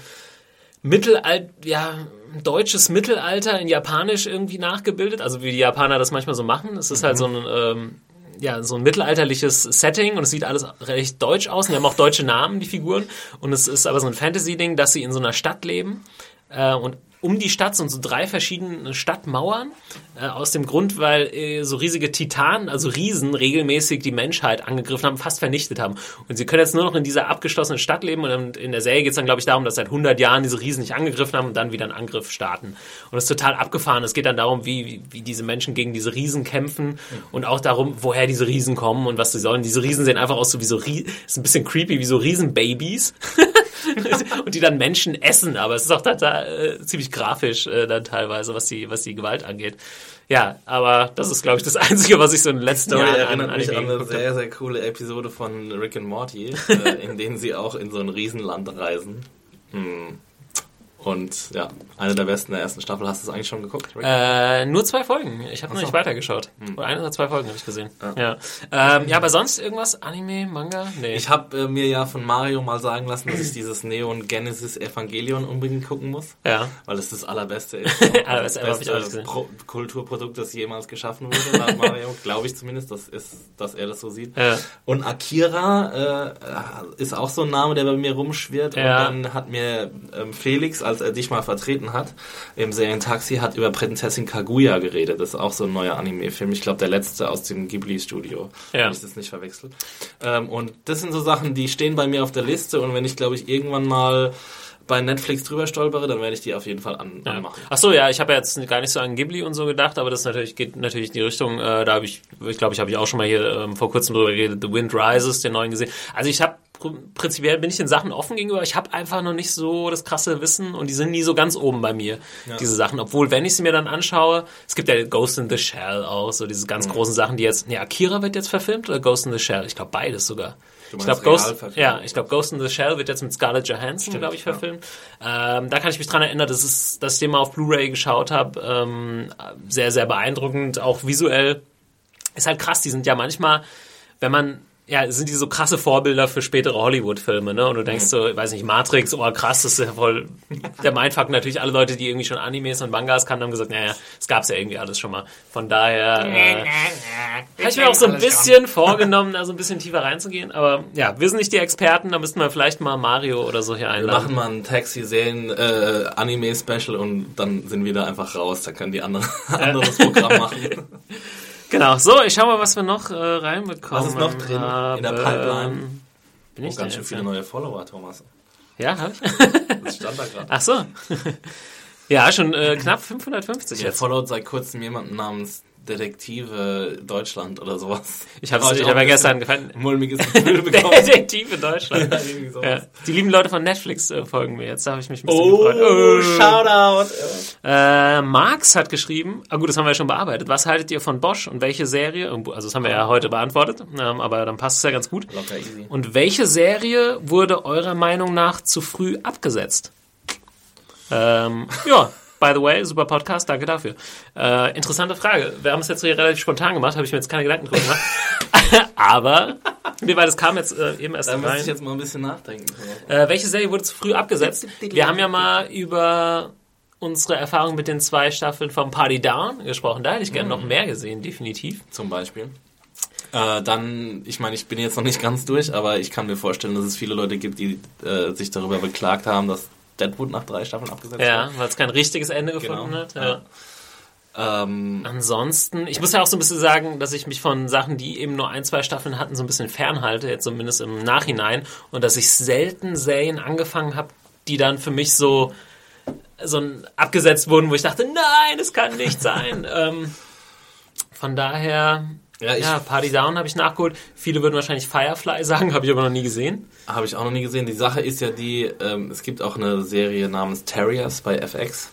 Mittelalt, ja, deutsches Mittelalter in Japanisch irgendwie nachgebildet, also wie die Japaner das manchmal so machen. Es ist halt so ein, ähm, ja, so ein mittelalterliches Setting und es sieht alles recht deutsch aus. Und die haben auch deutsche Namen, die Figuren. Und es ist aber so ein Fantasy-Ding, dass sie in so einer Stadt leben. Äh, und um die Stadt sind so drei verschiedene Stadtmauern. Äh, aus dem Grund, weil äh, so riesige Titanen, also Riesen, regelmäßig die Menschheit angegriffen haben, fast vernichtet haben. Und sie können jetzt nur noch in dieser abgeschlossenen Stadt leben. Und in der Serie geht es dann, glaube ich, darum, dass seit 100 Jahren diese Riesen nicht angegriffen haben und dann wieder einen Angriff starten. Und es ist total abgefahren. Es geht dann darum, wie, wie, diese Menschen gegen diese Riesen kämpfen und auch darum, woher diese Riesen kommen und was sie sollen. Diese Riesen sehen einfach aus so wie so, ist ein bisschen creepy, wie so Riesenbabys. (laughs) (laughs) und die dann Menschen essen, aber es ist auch total, äh, ziemlich grafisch äh, dann teilweise, was die, was die Gewalt angeht. Ja, aber das ist, glaube ich, das (laughs) Einzige, was ich so in letzten Story Jahren erinnert an mich an eine sehr, sehr coole Episode von Rick and Morty, (laughs) äh, in denen sie auch in so ein Riesenland reisen. Hm. Und ja, eine der besten der ersten Staffel. Hast du es eigentlich schon geguckt? Rick? Äh, nur zwei Folgen. Ich habe noch nicht weitergeschaut. Oder eine oder zwei Folgen habe ich gesehen. Ja. Ja. Ähm, ja, aber sonst irgendwas? Anime, Manga? Nee. Ich habe äh, mir ja von Mario mal sagen lassen, dass ich dieses Neon Genesis Evangelion unbedingt gucken muss. ja. Weil es das allerbeste ist. (laughs) Allerbeste, das hab ich auch beste. Pro Kulturprodukt, das jemals geschaffen wurde, laut (laughs) Mario. Glaube ich zumindest, das ist, dass er das so sieht. Ja. Und Akira äh, ist auch so ein Name, der bei mir rumschwirrt. Ja. Und dann hat mir ähm, Felix, als er dich mal vertreten hat, im Serientaxi, hat über Prinzessin Kaguya geredet. Das ist auch so ein neuer Anime-Film. Ich glaube, der letzte aus dem Ghibli-Studio. Ja. Wenn ich das nicht verwechselt. Ähm, und das sind so Sachen, die stehen bei mir auf der Liste. Und wenn ich, glaube ich, irgendwann mal bei Netflix drüber stolpere, dann werde ich die auf jeden Fall an, anmachen. Ach so, ja, ich habe jetzt gar nicht so an Ghibli und so gedacht, aber das natürlich geht natürlich in die Richtung, äh, da habe ich, ich glaube, ich habe ich auch schon mal hier ähm, vor kurzem drüber geredet, The Wind Rises, den neuen gesehen. Also ich habe prinzipiell bin ich den Sachen offen gegenüber. Ich habe einfach noch nicht so das krasse Wissen und die sind nie so ganz oben bei mir, ja. diese Sachen. Obwohl, wenn ich sie mir dann anschaue, es gibt ja Ghost in the Shell auch, so diese ganz mhm. großen Sachen, die jetzt, ne, Akira wird jetzt verfilmt oder Ghost in the Shell? Ich glaube beides sogar. Ich glaube, Ghost, ja, ich glaube, Ghost in the Shell wird jetzt mit Scarlett Johansson, glaube ich, verfilmt. Ja. Ähm, da kann ich mich dran erinnern, dass, es, dass ich den mal auf Blu-ray geschaut habe. Ähm, sehr, sehr beeindruckend, auch visuell. Ist halt krass, die sind ja manchmal, wenn man ja, sind die so krasse Vorbilder für spätere Hollywood-Filme, ne? Und du denkst so, ich weiß nicht, Matrix, oh krass, das ist ja voll der Mindfuck. Natürlich alle Leute, die irgendwie schon Animes und Mangas kannten, haben gesagt, naja, das gab's ja irgendwie alles schon mal. Von daher äh, habe ich mir auch so ein bisschen vorgenommen, da so ein bisschen tiefer reinzugehen. Aber ja, wir sind nicht die Experten, da müssten wir vielleicht mal Mario oder so hier einladen. Wir machen mal ein Taxi-Serien-Anime-Special äh, und dann sind wir da einfach raus. Da können die anderen (laughs) anderes Programm machen. (laughs) Genau, so, ich schau mal, was wir noch äh, reinbekommen. Was ist noch drin haben. in der Pipeline? Bin ich oh, ganz schön viele neue Follower, Thomas. Ja, hab ich? das stand da gerade. Ach so. (laughs) ja, schon äh, knapp 550 Ich followt seit kurzem jemanden namens Detektive Deutschland oder sowas. Ich habe es hab ja gestern gefallen. Mulmiges (laughs) Gefühl (laughs) bekommen. Detektive Deutschland. ja, ja. Die lieben Leute von Netflix äh, folgen mir jetzt. Da habe ich mich ein bisschen oh, gefreut. Oh, Shoutout. Äh, Marx hat geschrieben, ah gut, das haben wir ja schon bearbeitet. Was haltet ihr von Bosch und welche Serie? Also das haben wir ja heute beantwortet, ähm, aber dann passt es ja ganz gut. Locker easy. Und welche Serie wurde eurer Meinung nach zu früh abgesetzt? Ähm, ja. By the way, super Podcast, danke dafür. Äh, interessante Frage. Wir haben es jetzt hier relativ spontan gemacht, habe ich mir jetzt keine Gedanken drüber gemacht. (laughs) Aber, nee, weil das kam jetzt äh, eben erst da rein. Da muss ich jetzt mal ein bisschen nachdenken. Äh, welche Serie wurde zu früh abgesetzt? Wir haben ja mal über unsere Erfahrung mit den zwei Staffeln vom Party Down gesprochen. Da hätte ich gerne mhm. noch mehr gesehen, definitiv. Zum Beispiel. Äh, dann, ich meine, ich bin jetzt noch nicht ganz durch, aber ich kann mir vorstellen, dass es viele Leute gibt, die äh, sich darüber beklagt haben, dass Deadwood nach drei Staffeln abgesetzt Ja, weil es kein richtiges Ende gefunden genau. hat. Ja. Ähm, Ansonsten, ich muss ja auch so ein bisschen sagen, dass ich mich von Sachen, die eben nur ein, zwei Staffeln hatten, so ein bisschen fernhalte, jetzt zumindest im Nachhinein. Und dass ich selten Serien angefangen habe, die dann für mich so, so abgesetzt wurden, wo ich dachte, nein, es kann nicht sein. (laughs) ähm, von daher, ja, ja, Party Down habe ich nachgeholt. Viele würden wahrscheinlich Firefly (laughs) sagen, habe ich aber noch nie gesehen. Habe ich auch noch nie gesehen. Die Sache ist ja die, ähm, es gibt auch eine Serie namens Terriers bei FX,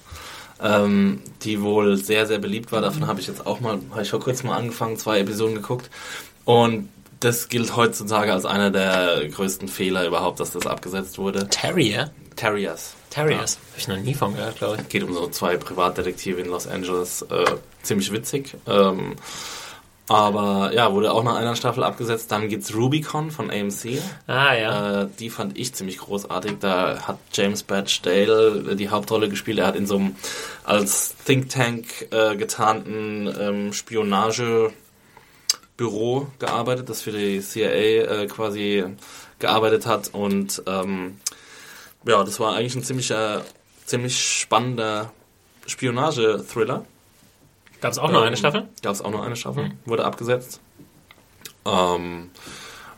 ähm, die wohl sehr, sehr beliebt war. Davon habe ich jetzt auch mal, habe ich vor kurzem mal angefangen, zwei Episoden geguckt. Und das gilt heutzutage als einer der größten Fehler überhaupt, dass das abgesetzt wurde. Terrier? Terriers. Terriers. Ja. Habe ich noch nie von gehört, glaube ich. Geht um so zwei Privatdetektive in Los Angeles. Äh, ziemlich witzig. Ähm, aber ja, wurde auch nach einer Staffel abgesetzt. Dann gibt's Rubicon von AMC. Ah, ja. Äh, die fand ich ziemlich großartig. Da hat James Badge Dale die Hauptrolle gespielt. Er hat in so einem als Think Tank äh, getarnten ähm, Spionagebüro gearbeitet, das für die CIA äh, quasi gearbeitet hat. Und ähm, ja, das war eigentlich ein ziemlicher, ziemlich spannender Spionage-Thriller. Gab es auch noch eine Staffel? Gab es auch noch eine Staffel, mhm. wurde abgesetzt. Ähm,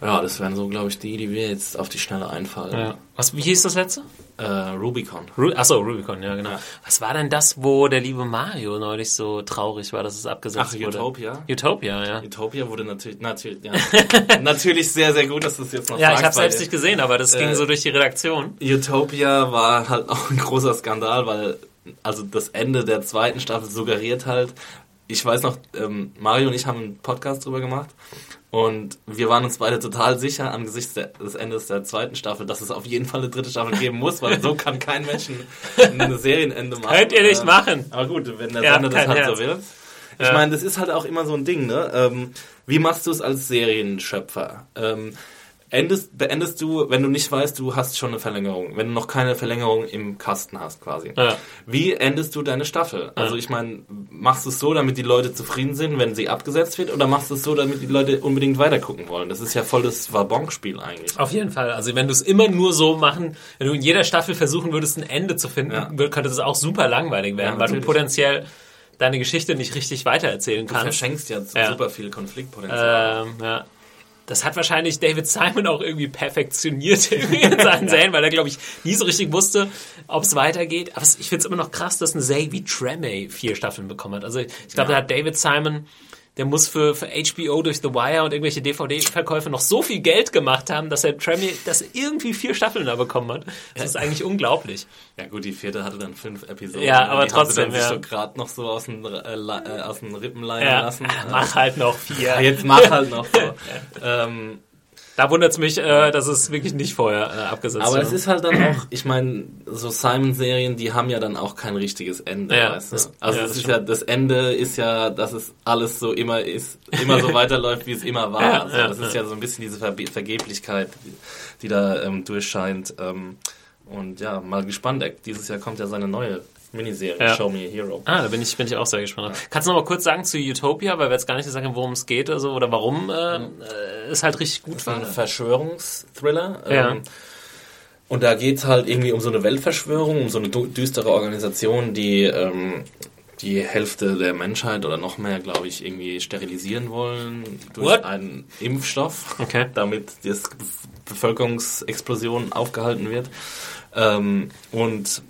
ja, das wären so, glaube ich, die, die wir jetzt auf die Schnelle einfallen. Ja. Was, wie hieß das letzte? Äh, Rubicon. Ru Achso, Rubicon, ja, genau. Ja. Was war denn das, wo der liebe Mario neulich so traurig war, dass es abgesetzt Ach, wurde? Utopia? Utopia, ja. Utopia wurde natürlich, natürlich, ja. (laughs) natürlich sehr, sehr gut, dass du es jetzt noch ja, sagst. Ja, ich habe selbst nicht gesehen, aber das äh, ging so durch die Redaktion. Utopia war halt auch ein großer Skandal, weil also das Ende der zweiten Staffel suggeriert halt, ich weiß noch, ähm, Mario und ich haben einen Podcast drüber gemacht und wir waren uns beide total sicher angesichts der, des Endes der zweiten Staffel, dass es auf jeden Fall eine dritte Staffel geben muss, weil so kann kein Mensch ein (laughs) Serienende machen. Könnt ihr nicht ähm, machen. Aber gut, wenn der ja, Sender das halt Herz. so will. Ich ja. meine, das ist halt auch immer so ein Ding, ne? Ähm, wie machst du es als Serienschöpfer? Ähm, endest, beendest du, wenn du nicht weißt, du hast schon eine Verlängerung, wenn du noch keine Verlängerung im Kasten hast quasi. Ja. Wie endest du deine Staffel? Also ich meine, machst du es so, damit die Leute zufrieden sind, wenn sie abgesetzt wird, oder machst du es so, damit die Leute unbedingt weitergucken wollen? Das ist ja voll das Wabonk-Spiel eigentlich. Auf jeden Fall. Also wenn du es immer nur so machen, wenn du in jeder Staffel versuchen würdest, ein Ende zu finden, ja. könnte das auch super langweilig werden, ja, weil du potenziell deine Geschichte nicht richtig weitererzählen kannst. Du verschenkst ja, super viel Konfliktpotenzial. Ähm, ja. Das hat wahrscheinlich David Simon auch irgendwie perfektioniert (laughs) in seinen Serien, weil er, glaube ich, nie so richtig wusste, ob es weitergeht. Aber ich finde es immer noch krass, dass eine Serie wie Tremay vier Staffeln bekommen hat. Also ich glaube, ja. da hat David Simon der muss für, für HBO durch The Wire und irgendwelche DVD-Verkäufe noch so viel Geld gemacht haben, dass er Tremmy, dass er irgendwie vier Staffeln da bekommen hat. Das ist eigentlich unglaublich. Ja gut, die vierte hatte dann fünf Episoden. Ja, aber die trotzdem. Sie dann ja. so gerade noch so aus den, äh, äh, aus den Rippen leihen ja. lassen. Mach halt noch vier. Jetzt mach halt noch so. (laughs) ähm, da wundert es mich, äh, dass es wirklich nicht vorher äh, abgesetzt Aber es ist halt dann auch, ich meine, so Simon-Serien, die haben ja dann auch kein richtiges Ende, ja, weißt du? Das, also ja, es ist ja, das Ende ist ja, dass es alles so immer ist, immer so (laughs) weiterläuft, wie es immer war. Ja, also das ist ja so ein bisschen diese Ver Vergeblichkeit, die, die da ähm, durchscheint. Ähm, und ja, mal gespannt. Dieses Jahr kommt ja seine neue Miniserie, ja. Show Me a Hero. Ah, da bin ich, bin ich auch sehr gespannt. Ja. Kannst du noch mal kurz sagen zu Utopia, weil wir jetzt gar nicht sagen, worum es geht oder so, oder warum äh, mhm. es halt richtig gut war? Ein Verschwörungsthriller. Ja. Ähm, und da geht es halt irgendwie um so eine Weltverschwörung, um so eine düstere Organisation, die ähm, die Hälfte der Menschheit oder noch mehr, glaube ich, irgendwie sterilisieren wollen durch What? einen Impfstoff, okay. (laughs) damit die Bevölkerungsexplosion aufgehalten wird. Ähm, und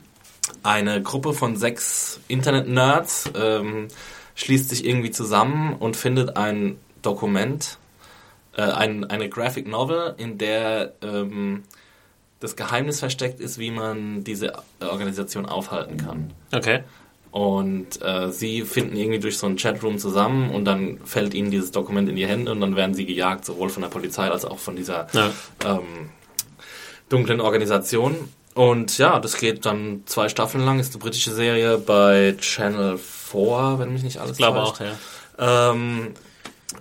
eine Gruppe von sechs Internet-Nerds ähm, schließt sich irgendwie zusammen und findet ein Dokument, äh, ein, eine Graphic Novel, in der ähm, das Geheimnis versteckt ist, wie man diese Organisation aufhalten kann. Okay. Und äh, sie finden irgendwie durch so einen Chatroom zusammen und dann fällt ihnen dieses Dokument in die Hände und dann werden sie gejagt, sowohl von der Polizei als auch von dieser ja. ähm, dunklen Organisation. Und ja, das geht dann zwei Staffeln lang, ist eine britische Serie bei Channel 4, wenn mich nicht alles Ich glaube auch, ja. Ähm,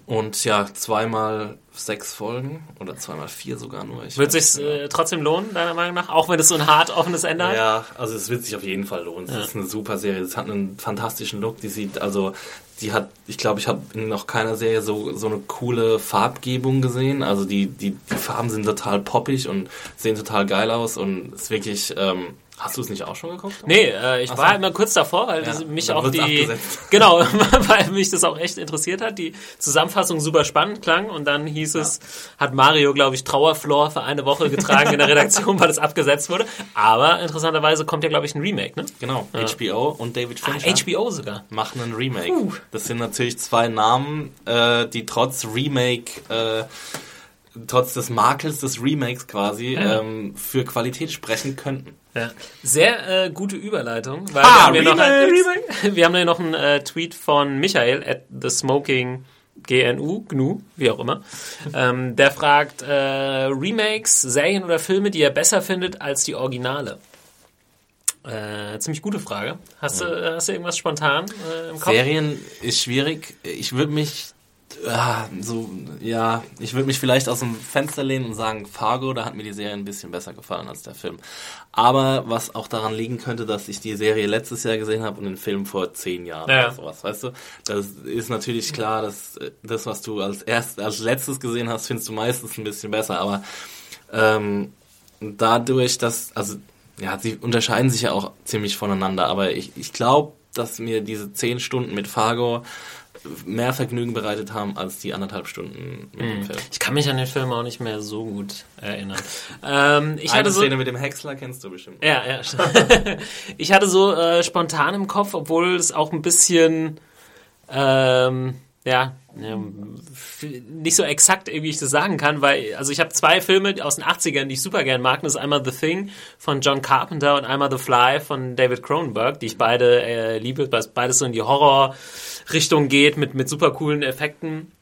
und ja, zweimal sechs Folgen oder zweimal vier sogar nur. Ich wird sich äh, trotzdem lohnen, deiner Meinung nach? Auch wenn es so ein hart offenes Ende hat? Ja, also es wird sich auf jeden Fall lohnen. Es ja. ist eine super Serie. Es hat einen fantastischen Look. Die sieht, also, die hat, ich glaube, ich habe in noch keiner Serie so, so eine coole Farbgebung gesehen. Also die, die, die Farben sind total poppig und sehen total geil aus und es ist wirklich, ähm, Hast du es nicht auch schon geguckt? Nee, äh, ich Ach war so. immer kurz davor, weil ja, mich auch die abgesetzt. (laughs) genau, (laughs) weil mich das auch echt interessiert hat. Die Zusammenfassung super spannend klang und dann hieß ja. es, hat Mario, glaube ich, Trauerflor für eine Woche getragen in der Redaktion, (laughs) weil es abgesetzt wurde. Aber interessanterweise kommt ja, glaube ich, ein Remake, ne? Genau, ja. HBO und David ah, Fincher. Ah, HBO sogar. Machen einen Remake. Puh. Das sind natürlich zwei Namen, äh, die trotz Remake äh, trotz des Makels des Remakes quasi ja. ähm, für Qualität sprechen könnten. Ja. Sehr äh, gute Überleitung, weil ah, wir, haben Remake, noch ein, (laughs) wir haben ja noch einen äh, Tweet von Michael at the Smoking GNU, GNU, wie auch immer. ähm, der fragt äh, Remakes, Serien oder Filme, die er besser findet als die Originale. Äh, ziemlich gute Frage. Hast, ja. du, hast du irgendwas spontan äh, im Kopf? Serien ist schwierig. Ich würde mich Ah, so, ja, ich würde mich vielleicht aus dem Fenster lehnen und sagen, Fargo, da hat mir die Serie ein bisschen besser gefallen als der Film. Aber was auch daran liegen könnte, dass ich die Serie letztes Jahr gesehen habe und den Film vor zehn Jahren ja. oder sowas, weißt du? Das ist natürlich klar, dass das, was du als erst, als letztes gesehen hast, findest du meistens ein bisschen besser, aber ähm, dadurch, dass, also, ja, sie unterscheiden sich ja auch ziemlich voneinander, aber ich, ich glaube, dass mir diese zehn Stunden mit Fargo mehr Vergnügen bereitet haben als die anderthalb Stunden mit dem hm. Film. Ich kann mich an den Film auch nicht mehr so gut erinnern. (laughs) ähm, ich Eine hatte so, Szene mit dem Häcksler kennst du bestimmt. Ja, ja. (laughs) ich hatte so äh, spontan im Kopf, obwohl es auch ein bisschen ähm, ja, nicht so exakt, wie ich das sagen kann, weil, also ich habe zwei Filme aus den 80ern, die ich super gern mag. Das ist einmal The Thing von John Carpenter und einmal The Fly von David Cronenberg, die ich beide äh, liebe, weil beides so in die Horror-Richtung geht mit, mit super coolen Effekten.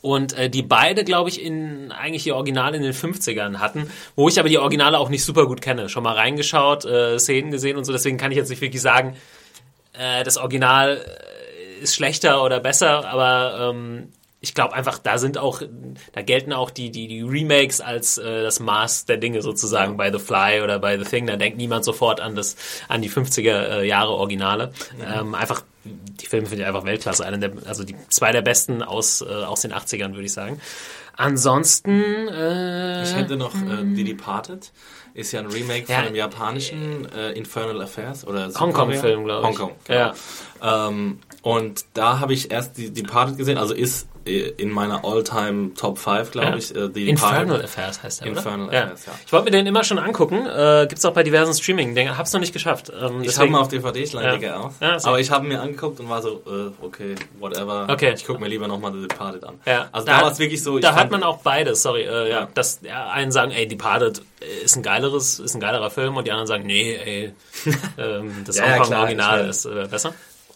Und äh, die beide, glaube ich, in eigentlich die Originale in den 50ern hatten, wo ich aber die Originale auch nicht super gut kenne. Schon mal reingeschaut, äh, Szenen gesehen und so, deswegen kann ich jetzt nicht wirklich sagen, äh, das Original ist schlechter oder besser, aber ähm, ich glaube einfach, da sind auch, da gelten auch die, die, die Remakes als äh, das Maß der Dinge sozusagen bei The Fly oder bei The Thing. Da denkt niemand sofort an das, an die 50er äh, Jahre Originale. Mhm. Ähm, einfach, die Filme finde ich einfach Weltklasse. Eine der, also die zwei der besten aus, äh, aus den 80ern, würde ich sagen. Ansonsten, äh, Ich hätte noch äh, The Departed. Ist ja ein Remake Ja. von dem japanischen äh, Infernal Affairs oder Hongkong-Film, glaube ich. Hongkong, genau. Ähm, und da habe ich erst die Departed gesehen, also ist in meiner All-Time Top 5, glaube Ja. ich, äh, The Infernal Departed. Affairs heißt der, Infernal oder? Affairs, ja. Ich wollte mir den immer schon angucken. Äh, gibt's auch bei diversen streaming -Dingen. Hab's noch nicht geschafft. Ähm, Ich habe mal auf DVD, ich leih Ja. aus. Ja. Aber ich habe mir angeguckt und war so, äh, okay, whatever. Okay. Ich gucke mir lieber nochmal The Departed an. Ja, Also da da, hat- war es wirklich so. da hat man auch beides, sorry, äh, ja, dass ja, einen sagen, ey, Departed ist ein geileres, ist ein geilerer Film und die anderen sagen, nee, ey, (laughs) ähm, das Ja, Original ist äh, besser.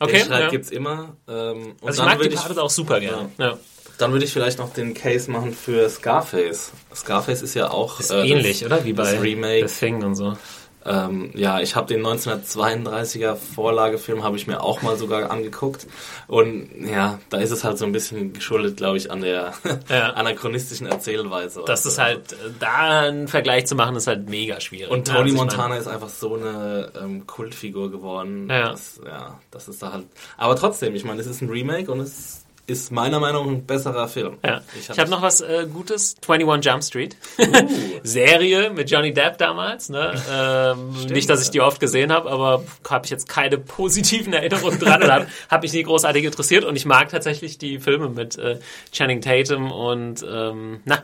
Den Okay, Streit ja. gibt's immer. Ähm, also ich dann mag würde Departed auch super gerne. Ja. Dann würde ich vielleicht noch den Case machen für Scarface. Scarface ist ja auch Ist äh, ähnlich, das, oder? Wie bei das Remake. The Thing und so. Ähm, ja, ich habe den 1932er Vorlagefilm habe ich mir auch mal sogar angeguckt und ja, da ist es halt so ein bisschen geschuldet, glaube ich, an der Ja. (laughs) anachronistischen Erzählweise. Das Also, ist halt, äh, da einen Vergleich zu machen, ist halt mega schwierig. und Ja, Tony also ich mein- Montana ist einfach so eine ähm, Kultfigur geworden. Ja. Das, ja, das ist da halt. Aber trotzdem, ich meine, es ist ein Remake und es ist meiner Meinung nach ein besserer Film. Ja. Ich Ich hab- habe noch was äh, Gutes. 21 Jump Street. Uh. (laughs) Serie mit Johnny Depp damals. Ne? Ähm, nicht, dass ich die oft gesehen habe, aber habe ich jetzt keine positiven (laughs) Erinnerungen dran oder habe hab mich nie großartig interessiert. Und ich mag tatsächlich die Filme mit äh, Channing Tatum und, ähm, na,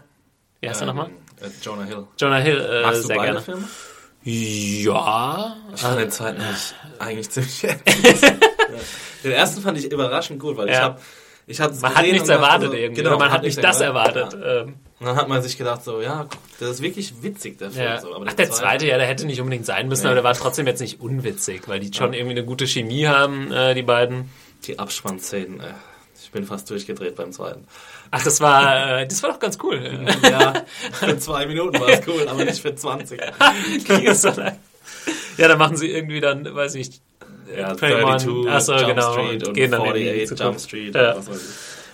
wie heißt er nochmal? Äh, Jonah Hill. Jonah Hill, äh, Magst sehr gerne. Filme? Ja. Ich fand den zweiten eigentlich, eigentlich ziemlich. (laughs) Den ersten fand ich überraschend gut, weil ich Ja. habe ich hab's Man hat nichts erwartet so, irgendwie. Genau, oder man hat nicht das erwartet. Ja. Ähm, Und dann hat man sich gedacht so, ja, das ist wirklich witzig, der Film. Ja. So. Ach, der zweite, ja, der hätte nicht unbedingt sein müssen, Nee. aber der war trotzdem jetzt nicht unwitzig, weil die schon irgendwie eine gute Chemie haben, äh, die beiden. Die Abspannszenen, äh, ich bin fast durchgedreht beim zweiten. Ach, das war, äh, das war doch ganz cool. (laughs) Ja, für zwei Minuten war es cool, aber nicht für 20. (laughs) Ging es so lang. Ja, dann machen sie irgendwie dann, weiß ich, Ja, 21, ach so, Jump genau, Street und und gehen dann in die 48 Zukunft. Jump Street. Ja.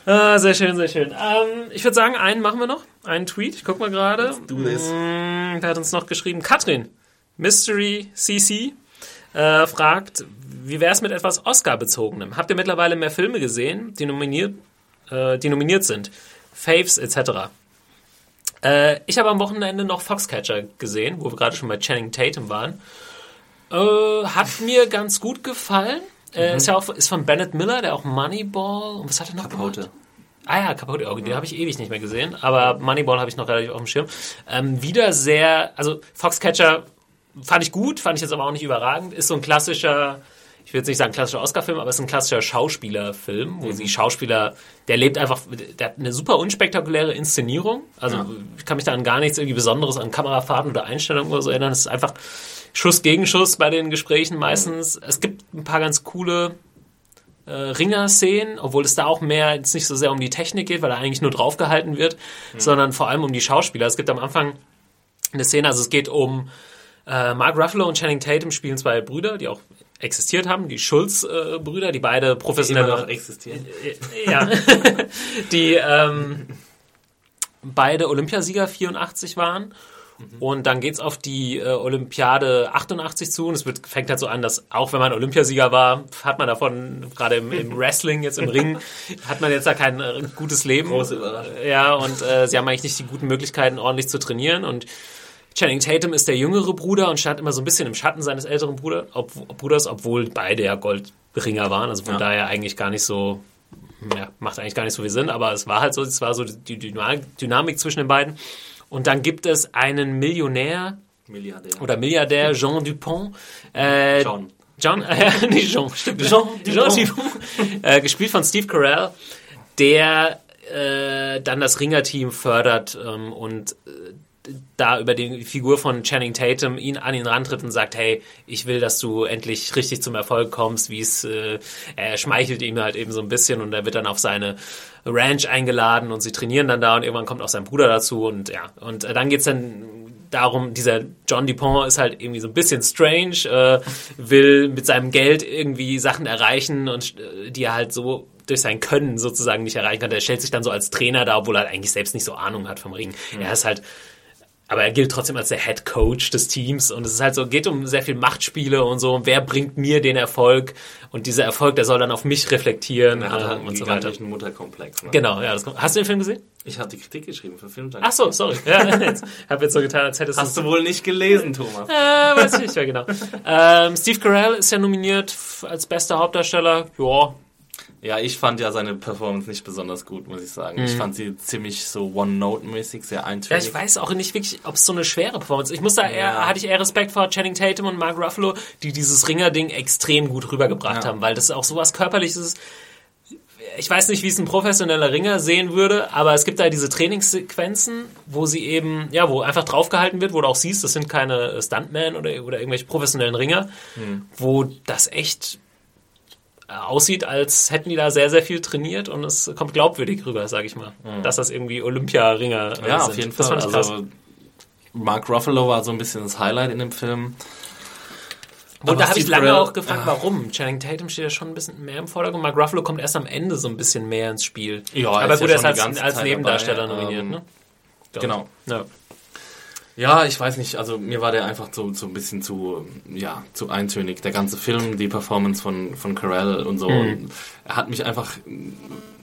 Ah, sehr schön, sehr schön. Ähm, ich würde sagen, einen machen wir noch. Einen Tweet. Ich guck mal gerade. Do this. Mm, Wer hat uns noch geschrieben? Katrin. Mystery CC äh, fragt, wie wäre es mit etwas Oscar-bezogenem? Habt ihr mittlerweile mehr Filme gesehen, die nominiert, äh, die nominiert sind? Faves etc. Äh, ich habe am Wochenende noch Foxcatcher gesehen, wo wir gerade schon bei Channing Tatum waren. Äh, hat mir ganz gut gefallen. Äh, ist ja auch ist von Bennett Miller, der auch Moneyball und was hat er noch Capote. gemacht? Ah ja, Capote, okay, den habe ich ewig nicht mehr gesehen, aber Moneyball habe ich noch relativ auf dem Schirm. Ähm, wieder sehr, also Foxcatcher fand ich gut, fand ich jetzt aber auch nicht überragend. Ist so ein klassischer, ich will jetzt nicht sagen klassischer Oscar-Film, aber es ist ein klassischer Schauspielerfilm, wo sie Schauspieler, der lebt einfach, der hat eine super unspektakuläre Inszenierung. Also ich kann mich da an gar nichts irgendwie Besonderes an Kamerafahrten oder Einstellungen oder so erinnern. Es ist einfach Schuss gegen Schuss bei den Gesprächen meistens. Es gibt ein paar ganz coole äh, Ringer-Szenen, obwohl es da auch mehr jetzt nicht so sehr um die Technik geht, weil da eigentlich nur draufgehalten wird, sondern vor allem um die Schauspieler. Es gibt am Anfang eine Szene, also es geht um äh, Mark Ruffalo und Channing Tatum spielen zwei Brüder, die auch existiert haben, die Schulz-Brüder, die beide Immer professionelle noch existieren. ja, (laughs) die ähm, beide Olympiasieger 84 waren. Und dann geht's auf die äh, Olympiade 88 zu und es wird, fängt halt so an, dass auch wenn man Olympiasieger war, hat man davon, gerade im, im (laughs) Wrestling, jetzt im Ring, hat man jetzt da kein äh, gutes Leben. Große Überraschung. Ja, und äh, sie haben eigentlich nicht die guten Möglichkeiten, ordentlich zu trainieren. Und Channing Tatum ist der jüngere Bruder und stand immer so ein bisschen im Schatten seines älteren Bruder, ob, Bruders, obwohl beide ja Goldringer waren. Also von Ja. daher eigentlich gar nicht so, ja, macht eigentlich gar nicht so viel Sinn, aber es war halt so, es war so die Dyna- Dynamik zwischen den beiden. Und dann gibt es einen Millionär Milliardär. oder Milliardär, Jean Dupont. Äh, John. John, äh, nicht Jean, stimmt. Jean, (laughs) Jean Dupont. Dupont. Äh, gespielt von Steve Carell, der äh, dann das Ringerteam fördert ähm, und äh, da über die Figur von Channing Tatum ihn an ihn rantritt und sagt, hey, ich will, dass du endlich richtig zum Erfolg kommst, wie es, äh, er schmeichelt ihm halt eben so ein bisschen und er wird dann auf seine Ranch eingeladen und sie trainieren dann da und irgendwann kommt auch sein Bruder dazu und ja, und äh, dann geht's dann darum, dieser John Dupont ist halt irgendwie so ein bisschen strange, äh, will mit seinem Geld irgendwie Sachen erreichen und äh, die er halt so durch sein Können sozusagen nicht erreichen kann. Er stellt sich dann so als Trainer da, obwohl er halt eigentlich selbst nicht so Ahnung hat vom Ring. Er ist halt aber er gilt trotzdem als der Head Coach des Teams und es ist halt so, geht um sehr viel Machtspiele und so, wer bringt mir den Erfolg und dieser Erfolg, der soll dann auf mich reflektieren Er hat halt ähm, und so weiter. gigantischen Mutterkomplex. Ne? Genau, ja. Das, hast du den Film gesehen? Ich habe die Kritik geschrieben für Filmtag. Ach so, sorry. Ja, (laughs) jetzt, hab jetzt so getan, als hättest Hast du wohl nicht gelesen, Thomas? Äh, weiß ich nicht mehr genau. Ähm, Steve Carell ist ja nominiert als bester Hauptdarsteller. Ja, Ja, ich fand ja seine Performance nicht besonders gut, muss ich sagen. Ich fand sie ziemlich so One-Note-mäßig, sehr Mhm. Ja, eintönig. ich weiß auch nicht wirklich, ob es so eine schwere Performance ist. Ich muss da eher, Ja. hatte ich eher Respekt vor Channing Tatum und Mark Ruffalo, die dieses Ringer-Ding extrem gut rübergebracht Ja. haben, weil das auch sowas Körperliches ist. Ich weiß nicht, wie es ein professioneller Ringer sehen würde, aber es gibt da diese Trainingssequenzen, wo sie eben, ja, wo einfach draufgehalten wird, wo du auch siehst, das sind keine Stuntmen oder, oder irgendwelche professionellen Ringer, Hm. wo das echt aussieht, als hätten die da sehr, sehr viel trainiert und es kommt glaubwürdig rüber, sag ich mal, dass das irgendwie Olympia-Ringer äh, ja, sind. auf jeden Fall. krass. Also, Mark Ruffalo war so ein bisschen das Highlight in dem Film. Und Aber da habe ich lange Carell- auch gefragt, warum. Channing Tatum steht ja schon ein bisschen mehr im Vordergrund. Mark Ruffalo kommt erst am Ende so ein bisschen mehr ins Spiel. Ja, er aber ist gut, ja er ist als, als Nebendarsteller dabei, nominiert, ähm, ne? Genau. Ja. Ja, ich weiß nicht, also mir war der einfach so, so ein bisschen zu, ja, zu eintönig. Der ganze Film, die Performance von, von Carell und so, Mhm. er hat mich einfach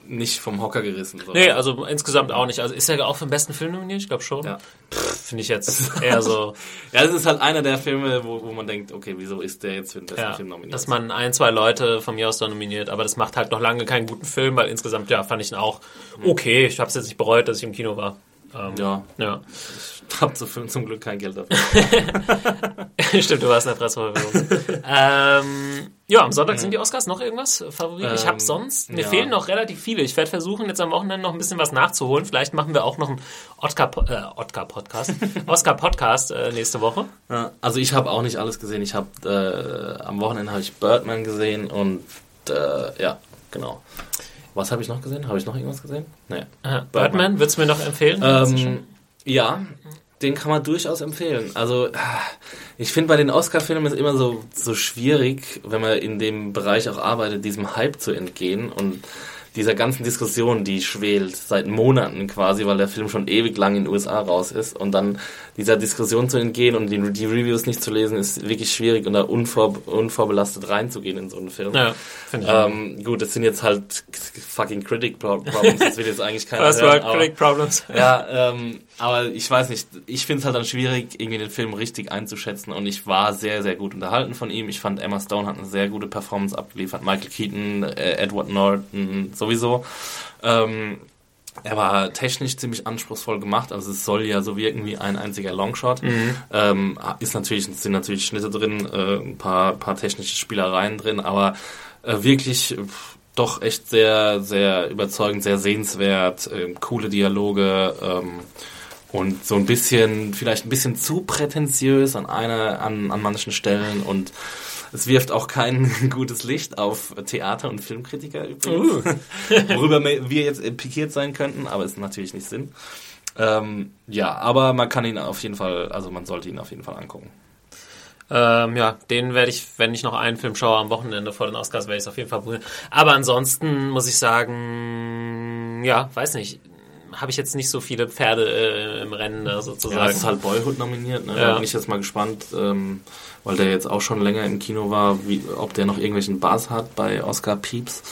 nicht vom Hocker gerissen. So. Nee, also insgesamt auch nicht. Also ist er auch für den besten Film nominiert? Ich glaube schon. Ja. Finde ich jetzt (laughs) eher so, (laughs) Ja, es ist halt einer der Filme, wo, wo man denkt, okay, wieso ist der jetzt für den besten ja, Film nominiert? dass man ein, zwei Leute von mir aus da nominiert, aber das macht halt noch lange keinen guten Film, weil insgesamt, ja, fand ich ihn auch okay. Ich habe es jetzt nicht bereut, dass ich im Kino war. Ähm, ja, ja. ich hab zu Film zum Glück kein Geld dafür. (laughs) Stimmt, du warst in der Presseverführung. ähm, ja, am Sonntag sind die Oscars. Noch irgendwas? Favorit? ich habe Ähm, sonst, mir ja. fehlen noch relativ viele. Ich werde versuchen, jetzt am Wochenende noch ein bisschen was nachzuholen. Vielleicht machen wir auch noch einen Oscar, äh, Oscar Podcast, (laughs) Oscar Podcast äh, nächste Woche. Ja, also ich habe auch nicht alles gesehen. Ich habe äh, am Wochenende habe ich Birdman gesehen und äh, ja, genau. Was habe ich noch gesehen? Habe ich noch irgendwas gesehen? Nee. Äh, Birdman, würdest du mir noch empfehlen? Ähm, ja, den kann man durchaus empfehlen. Also ich finde bei den Oscar-Filmen ist immer so so schwierig, wenn man in dem Bereich auch arbeitet, diesem Hype zu entgehen und dieser ganzen Diskussion, die schwelt seit Monaten quasi, weil der Film schon ewig lang in den USA raus ist und dann dieser Diskussion zu entgehen und die, die Reviews nicht zu lesen, ist wirklich schwierig und da unvor, unvorbelastet reinzugehen in so einen Film. ja, finde ich. Ähm, gut, das sind jetzt halt fucking Critic Problems, das will jetzt eigentlich keiner (laughs) First hören, World Critic Problems. (laughs) ja, ähm, aber ich weiß nicht, ich finde es halt dann schwierig, irgendwie den Film richtig einzuschätzen und ich war sehr, sehr gut unterhalten von ihm. Ich fand Emma Stone hat eine sehr gute Performance abgeliefert, Michael Keaton, äh, Edward Norton sowieso. Ähm, er war technisch ziemlich anspruchsvoll gemacht, also es soll ja so wirken wie ein einziger Longshot. Ähm, ist natürlich, sind natürlich Schnitte drin, äh, ein paar, paar technische Spielereien drin, aber äh, wirklich pff, doch echt sehr, sehr überzeugend, sehr sehenswert, ähm, coole Dialoge ähm, und so ein bisschen, vielleicht ein bisschen zu prätentiös an einer, an, an manchen Stellen und es wirft auch kein (laughs) gutes Licht auf Theater- und Filmkritiker übrigens, (laughs) worüber wir jetzt äh, pikiert sein könnten, aber ist natürlich nicht Sinn. Ähm, ja, aber man kann ihn auf jeden Fall, also man sollte ihn auf jeden Fall angucken. Ähm, ja, den werde ich, wenn ich noch einen Film schaue am Wochenende vor den Oscars, werde ich es auf jeden Fall probieren. Aber ansonsten muss ich sagen, ja, weiß nicht, habe ich jetzt nicht so viele Pferde äh, im Rennen da sozusagen. Ja, es ist halt Boyhood nominiert. Ne? Ja. Da bin ich jetzt mal gespannt, ähm, weil der jetzt auch schon länger im Kino war, wie, ob der noch irgendwelchen Buzz hat bei Oscar Pieps.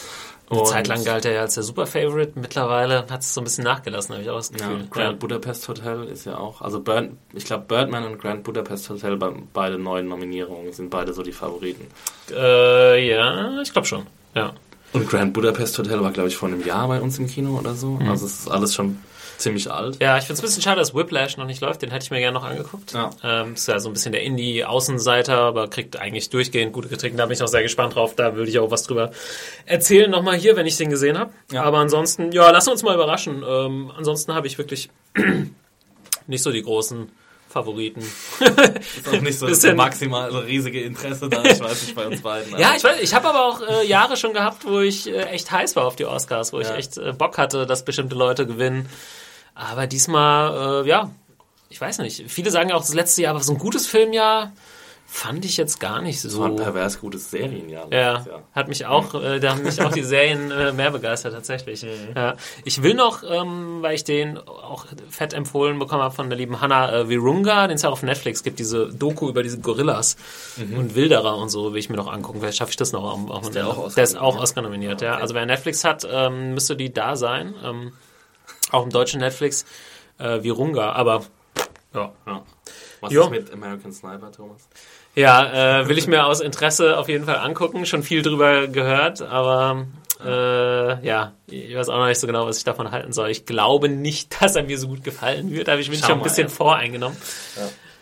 Eine Zeit lang galt er ja als der Super-Favorite. Mittlerweile hat es so ein bisschen nachgelassen, habe ich auch das Ja, Gefühl. Grand Budapest Hotel ist ja auch, also Bird, ich glaube Birdman und Grand Budapest Hotel, bei, beide neuen Nominierungen sind beide so die Favoriten. Äh, ja, ich glaube schon. Ja. Und Grand Budapest Hotel war, glaube ich, vor einem Jahr bei uns im Kino oder so. Also es ist alles schon ziemlich alt. Ja, ich finde es ein bisschen schade, dass Whiplash noch nicht läuft. Den hätte ich mir gerne noch angeguckt. Ja. Ähm, ist ja so ein bisschen der Indie-Außenseiter, aber kriegt eigentlich durchgehend gute Kritiken. Da bin ich auch sehr gespannt drauf. Da würde ich auch was drüber erzählen nochmal hier, wenn ich den gesehen habe. Ja. Aber ansonsten, ja, lass uns mal überraschen. Ähm, ansonsten habe ich wirklich (clears throat) nicht so die großen Favoriten. Ist auch nicht so das maximal riesige Interesse da, ich weiß nicht, bei uns beiden. Ja, ich weiß, ich habe aber auch äh, Jahre schon gehabt, wo ich äh, echt heiß war auf die Oscars, wo ich Ja. echt äh, Bock hatte, dass bestimmte Leute gewinnen. Aber diesmal, äh, ja, ich weiß nicht. Viele sagen ja auch, das letzte Jahr war so ein gutes Filmjahr. Fand ich jetzt gar nicht Das war ein so. pervers gutes Serienjahr. Ja, Jahr. hat mich auch, äh, da haben mich auch die (laughs) Serien äh, mehr begeistert tatsächlich. Ja. Ich will noch, ähm, weil ich den auch fett empfohlen bekommen habe von der lieben Hannah äh, Virunga, den es ja auch auf Netflix gibt, diese Doku über diese Gorillas und Wilderer und so, will ich mir noch angucken. Vielleicht schaffe ich das noch. Auch, auch der auch der ist auch? Oscar nominiert, ja. Also wer Netflix hat, ähm, müsste die da sein. Ähm, auch im deutschen Netflix äh, Virunga, aber ja. Ja. Was Jo. ist mit American Sniper, Thomas? Ja, äh, will ich mir aus Interesse auf jeden Fall angucken. Schon viel drüber gehört, aber äh, ja, ich weiß auch noch nicht so genau, was ich davon halten soll. Ich glaube nicht, (laughs) dass er mir so gut gefallen wird. Da habe ich mich Schau schon ein bisschen ja. voreingenommen.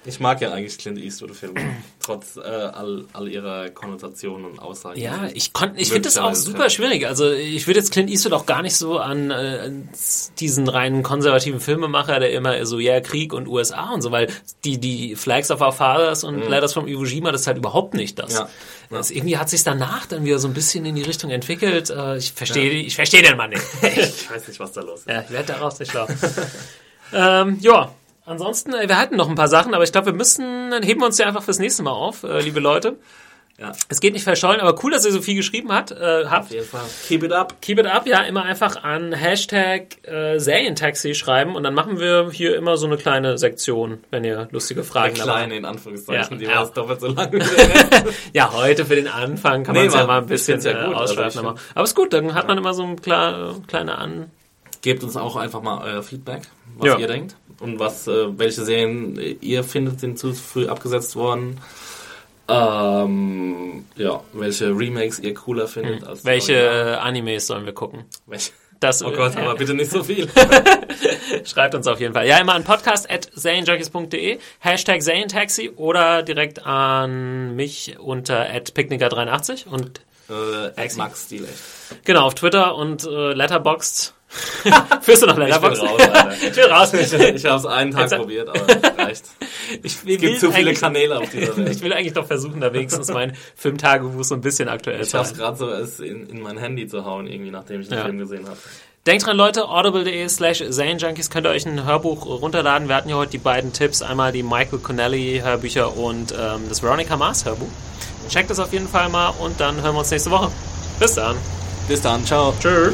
Ich mag ja eigentlich Clint Eastwood-Filme, (clears throat) trotz äh, all, all ihrer Konnotationen und Aussagen. Ja, ich ich finde das auch super schwierig. Also ich würde jetzt Clint Eastwood auch gar nicht so an, äh, an diesen reinen konservativen Filmemacher, der immer so, ja, Krieg und USA und so, weil die, die Flags of Our Fathers und Letters from Iwo Jima, das ist halt überhaupt nicht das. Mhm. Ja. Das irgendwie hat sich danach dann wieder so ein bisschen in die Richtung entwickelt. Äh, ich verstehe, ich verstehe den Mann nicht. (laughs) Ich weiß nicht, was da los ist. Ja, ich werde daraus nicht schlau. (laughs) ähm, ja, ansonsten, äh, wir hatten noch ein paar Sachen, aber ich glaube, wir müssen, dann heben wir uns ja einfach fürs nächste Mal auf, äh, liebe Leute. Ja, Es geht nicht verschollen, aber cool, dass ihr so viel geschrieben habt, äh, habt. auf jeden Fall. Keep it up. Keep it up, ja, immer einfach an Hashtag äh, Serientaxi schreiben und dann machen wir hier immer so eine kleine Sektion, wenn ihr lustige Fragen Eine dabei kleine, in Anführungszeichen, Ja. die Ja. war jetzt doppelt so lang. (laughs) Ja, heute für den Anfang kann Nee, man es ja mal ein bisschen ja äh, gut, also ausschweifen. ich aber, ist gut, dann hat man immer so ein klar, kleine An... Gebt uns auch einfach mal euer Feedback, was Ja. ihr denkt und was, äh, welche Serien ihr findet, sind zu früh abgesetzt worden. Ähm, ja, welche Remakes ihr cooler findet als die Welche äh, Animes sollen wir gucken? Welche? Das, Oh Gott, äh, aber bitte nicht so viel. (laughs) Schreibt uns auf jeden Fall. Ja, immer an podcast.zanejunkies.de, Hashtag Zanetaxi oder direkt an mich unter picknicker83 und äh, Max Stil echt. genau auf Twitter und äh, Letterboxd. (laughs) Führst du noch Ich bin Letterboxd? raus, Alter. (laughs) ich bin raus. Ich habe es einen Tag probiert, aber das reicht. (laughs) Ich will, Es gibt zu viele Kanäle auf dieser Welt. Ich will eigentlich doch versuchen, da wenigstens mein Filmtagebuch so ein bisschen aktuell Ich zu schaff's halten. gerade so, es in, in mein Handy zu hauen, irgendwie, nachdem ich den Ja. Film gesehen habe. Denkt dran, Leute, audible.de slash zanejunkies könnt ihr euch ein Hörbuch runterladen. Wir hatten ja heute die beiden Tipps, einmal die Michael Connelly Hörbücher und ähm, das Veronica Mars Hörbuch. Checkt das auf jeden Fall mal und dann hören wir uns nächste Woche. Bis dann. Bis dann, ciao. Tschüss.